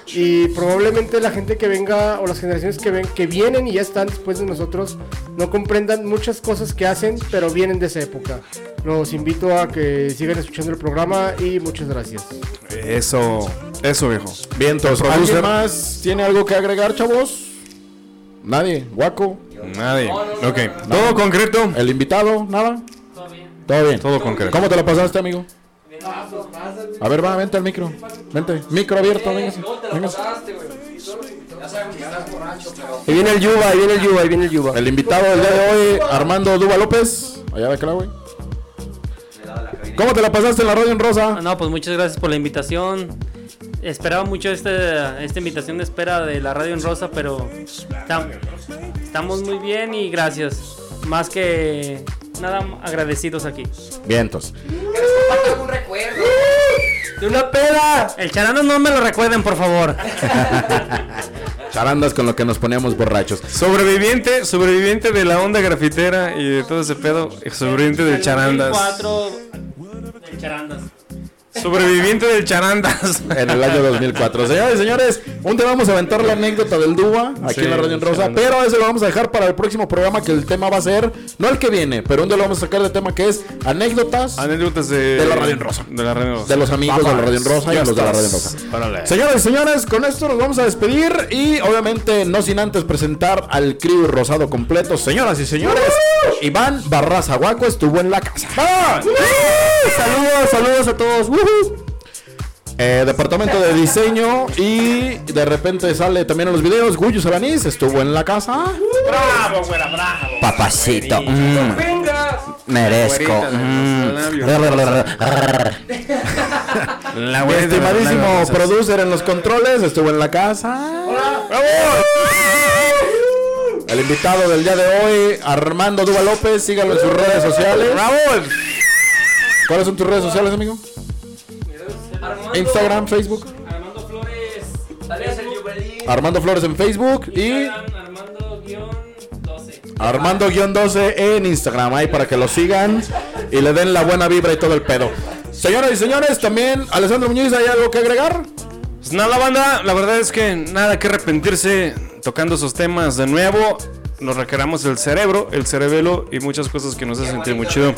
[SPEAKER 9] Y probablemente la gente que venga o las generaciones que ven, que vienen y ya están después de nosotros, no comprendan muchas cosas que hacen, pero vienen de esa época. Los invito a que sigan escuchando el programa y muchas gracias.
[SPEAKER 5] Eso, eso, viejo.
[SPEAKER 4] Vientos.
[SPEAKER 5] Producer.
[SPEAKER 4] ¿Alguien más tiene algo que agregar, chavos? Nadie. Guaco.
[SPEAKER 5] Nadie. Ok. ¿Todo concreto?
[SPEAKER 4] ¿El invitado? ¿Nada? Todo bien.
[SPEAKER 5] Todo concreto.
[SPEAKER 4] ¿Cómo te la pasaste, amigo? A ver, va, vente al micro. Vente. Micro abierto, venga.
[SPEAKER 7] Ahí viene el Yuba, ahí viene el Yuba, ahí viene el Yuba.
[SPEAKER 4] El invitado del día de hoy, Armando Duba López. Allá de acá, güey. ¿Cómo te la pasaste en la radio en rosa?
[SPEAKER 12] No, pues muchas gracias por la invitación. Esperaba mucho este, esta invitación de espera de la radio en rosa, pero tam- estamos muy bien y gracias. Más que nada agradecidos aquí.
[SPEAKER 4] Vientos.
[SPEAKER 6] algún recuerdo.
[SPEAKER 7] ¡De una peda!
[SPEAKER 12] El charano no me lo recuerden, por favor.
[SPEAKER 4] Charandas con lo que nos poníamos borrachos.
[SPEAKER 5] Sobreviviente, sobreviviente de la onda grafitera y de todo ese pedo. Sobreviviente del charandas.
[SPEAKER 12] 2004, el charandas.
[SPEAKER 5] Sobreviviente del charandas.
[SPEAKER 4] En el año 2004. Señores y señores, un día vamos a aventar la anécdota del Dúa aquí
[SPEAKER 5] Sí,
[SPEAKER 4] en la radio en rosa,
[SPEAKER 5] charandas.
[SPEAKER 4] pero eso lo vamos a dejar para el próximo programa que el tema va a ser, no el que viene, pero un día lo vamos a sacar de tema que es anécdotas
[SPEAKER 5] Anécdotas de,
[SPEAKER 4] De la radio en rosa.
[SPEAKER 5] De la radio en rosa.
[SPEAKER 4] de los amigos de la radio en rosa y los de la radio en rosa. Señores y señores, con esto nos vamos a despedir y obviamente no sin antes presentar al crew rosado completo. Señoras y señores, Iván Barraza Guaco estuvo en la casa. Saludos, saludos a todos. Woohoo. Eh, departamento de diseño y de repente sale también en los videos Guyo Sabanís estuvo en la casa.
[SPEAKER 7] ¡Bravo, güera, bravo!
[SPEAKER 6] Papacito. mm,
[SPEAKER 7] ¡Venga!
[SPEAKER 6] merezco. mm.
[SPEAKER 5] La
[SPEAKER 4] Mi
[SPEAKER 5] la-
[SPEAKER 4] estimadísimo
[SPEAKER 5] la-
[SPEAKER 4] producer en los controles estuvo en la casa. El invitado del día de hoy, Armando Duba López, síganlo en sus redes sociales. ¿Cuáles son tus redes sociales, amigo? Instagram, Facebook.
[SPEAKER 12] Armando Flores.
[SPEAKER 7] Alias el.
[SPEAKER 4] Armando Flores en Facebook y
[SPEAKER 12] Armando-12.
[SPEAKER 4] Armando-12 en Instagram. Ahí para que lo sigan y le den la buena vibra y todo el pedo. Señoras y señores, también Alessandro Muñiz, ¿hay algo que agregar?
[SPEAKER 5] Pues nada, banda, la verdad es que nada que arrepentirse tocando esos temas de nuevo. Nos requeramos el cerebro, el cerebelo y muchas cosas que nos hacen sentir muy chido.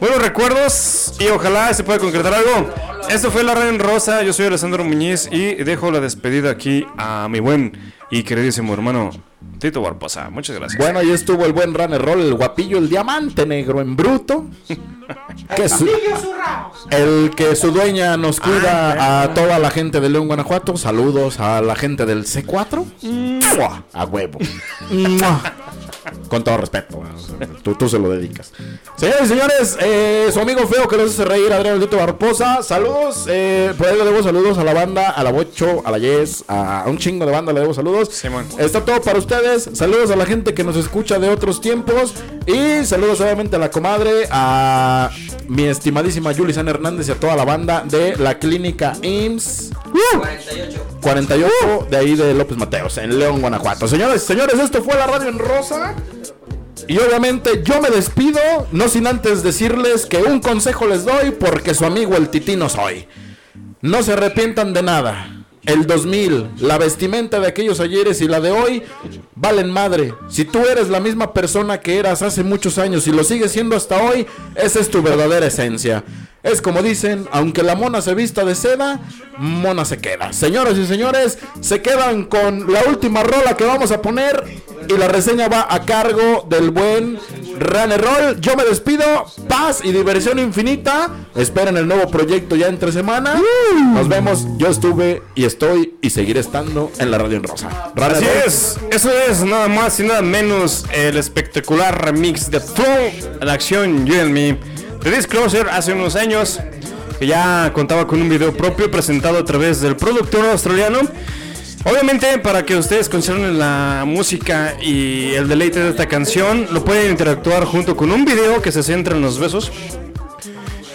[SPEAKER 5] Buenos recuerdos y ojalá se pueda concretar algo. Esto fue La Red en Rosa, yo soy Alessandro Muñiz y dejo la despedida aquí a mi buen y queridísimo hermano Tito Barbosa. Muchas gracias.
[SPEAKER 4] Bueno, ahí estuvo el buen runner roll, el guapillo, el diamante negro en bruto. Que su- el que su dueña nos cuida a toda la gente de León, Guanajuato. Saludos a la gente del C4. ¡Mua! A huevo. ¡Mua! Con todo respeto, o sea, tú, tú se lo dedicas. Señores y señores, eh, su amigo feo que les hace reír, Adrián Tito Barposa. Saludos, eh, por ahí le debo saludos a la banda, a la Bocho, a la Yes, a un chingo de banda le debo saludos.
[SPEAKER 5] Simón.
[SPEAKER 4] Está todo para ustedes. Saludos a la gente que nos escucha de otros tiempos. Y saludos obviamente a la comadre, a mi estimadísima Yuli San Hernández y a toda la banda de la clínica IMSS. 48 de ahí de López Mateos, en León, Guanajuato. Señores, señores, esto fue la radio en rosa. Y obviamente yo me despido, no sin antes decirles que un consejo les doy porque su amigo el titino soy. No se arrepientan de nada. El 2000, la vestimenta de aquellos ayeres y la de hoy valen madre. Si tú eres la misma persona que eras hace muchos años y lo sigues siendo hasta hoy, esa es tu verdadera esencia. Es como dicen, aunque la mona se vista de seda, mona se queda. Señoras y señores, se quedan con la última rola que vamos a poner y la reseña va a cargo del buen Runner Roll. Yo me despido, paz y diversión infinita. Esperen el nuevo proyecto ya entre semana. Nos vemos. Yo estuve y estoy y seguiré estando en la radio en rosa.
[SPEAKER 5] Así
[SPEAKER 4] Roll.
[SPEAKER 5] es, eso es nada más y nada menos el espectacular remix de Flow de acción You and Me de Disclosure hace unos años que ya contaba con un video propio presentado a través del productor australiano. Obviamente para que ustedes consideren la música y el deleite de esta canción lo pueden interactuar junto con un video que se centra en los besos,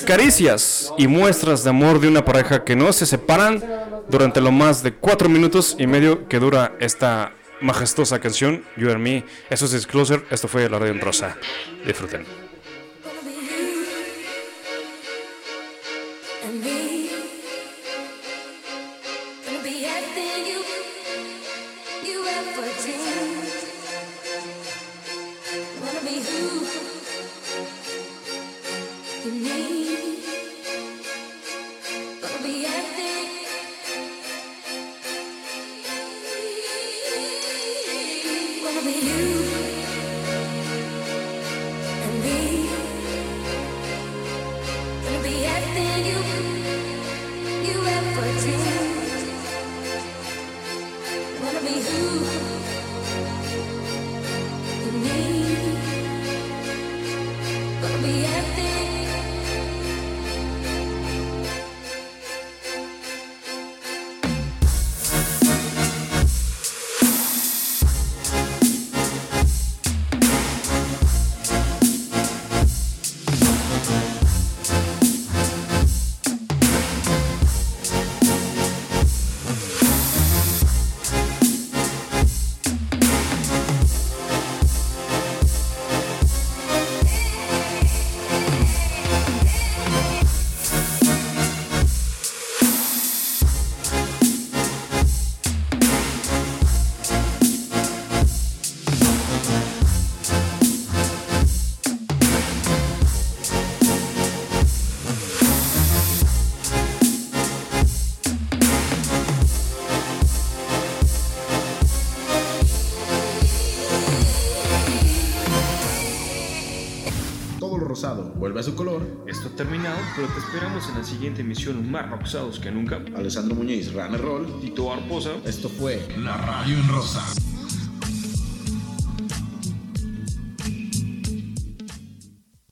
[SPEAKER 5] caricias y muestras de amor de una pareja que no se separan durante lo más de cuatro minutos y medio que dura esta majestuosa canción You and Me. Eso es Disclosure, esto fue La Radio en Rosa. Disfruten.
[SPEAKER 10] be everything you you ever dreamed.
[SPEAKER 5] Pero te esperamos en la siguiente emisión más roxados que nunca.
[SPEAKER 4] Alessandro Muñiz, Runner Roll.
[SPEAKER 5] Tito Arposa.
[SPEAKER 4] Esto fue
[SPEAKER 13] La Radio en Rosa.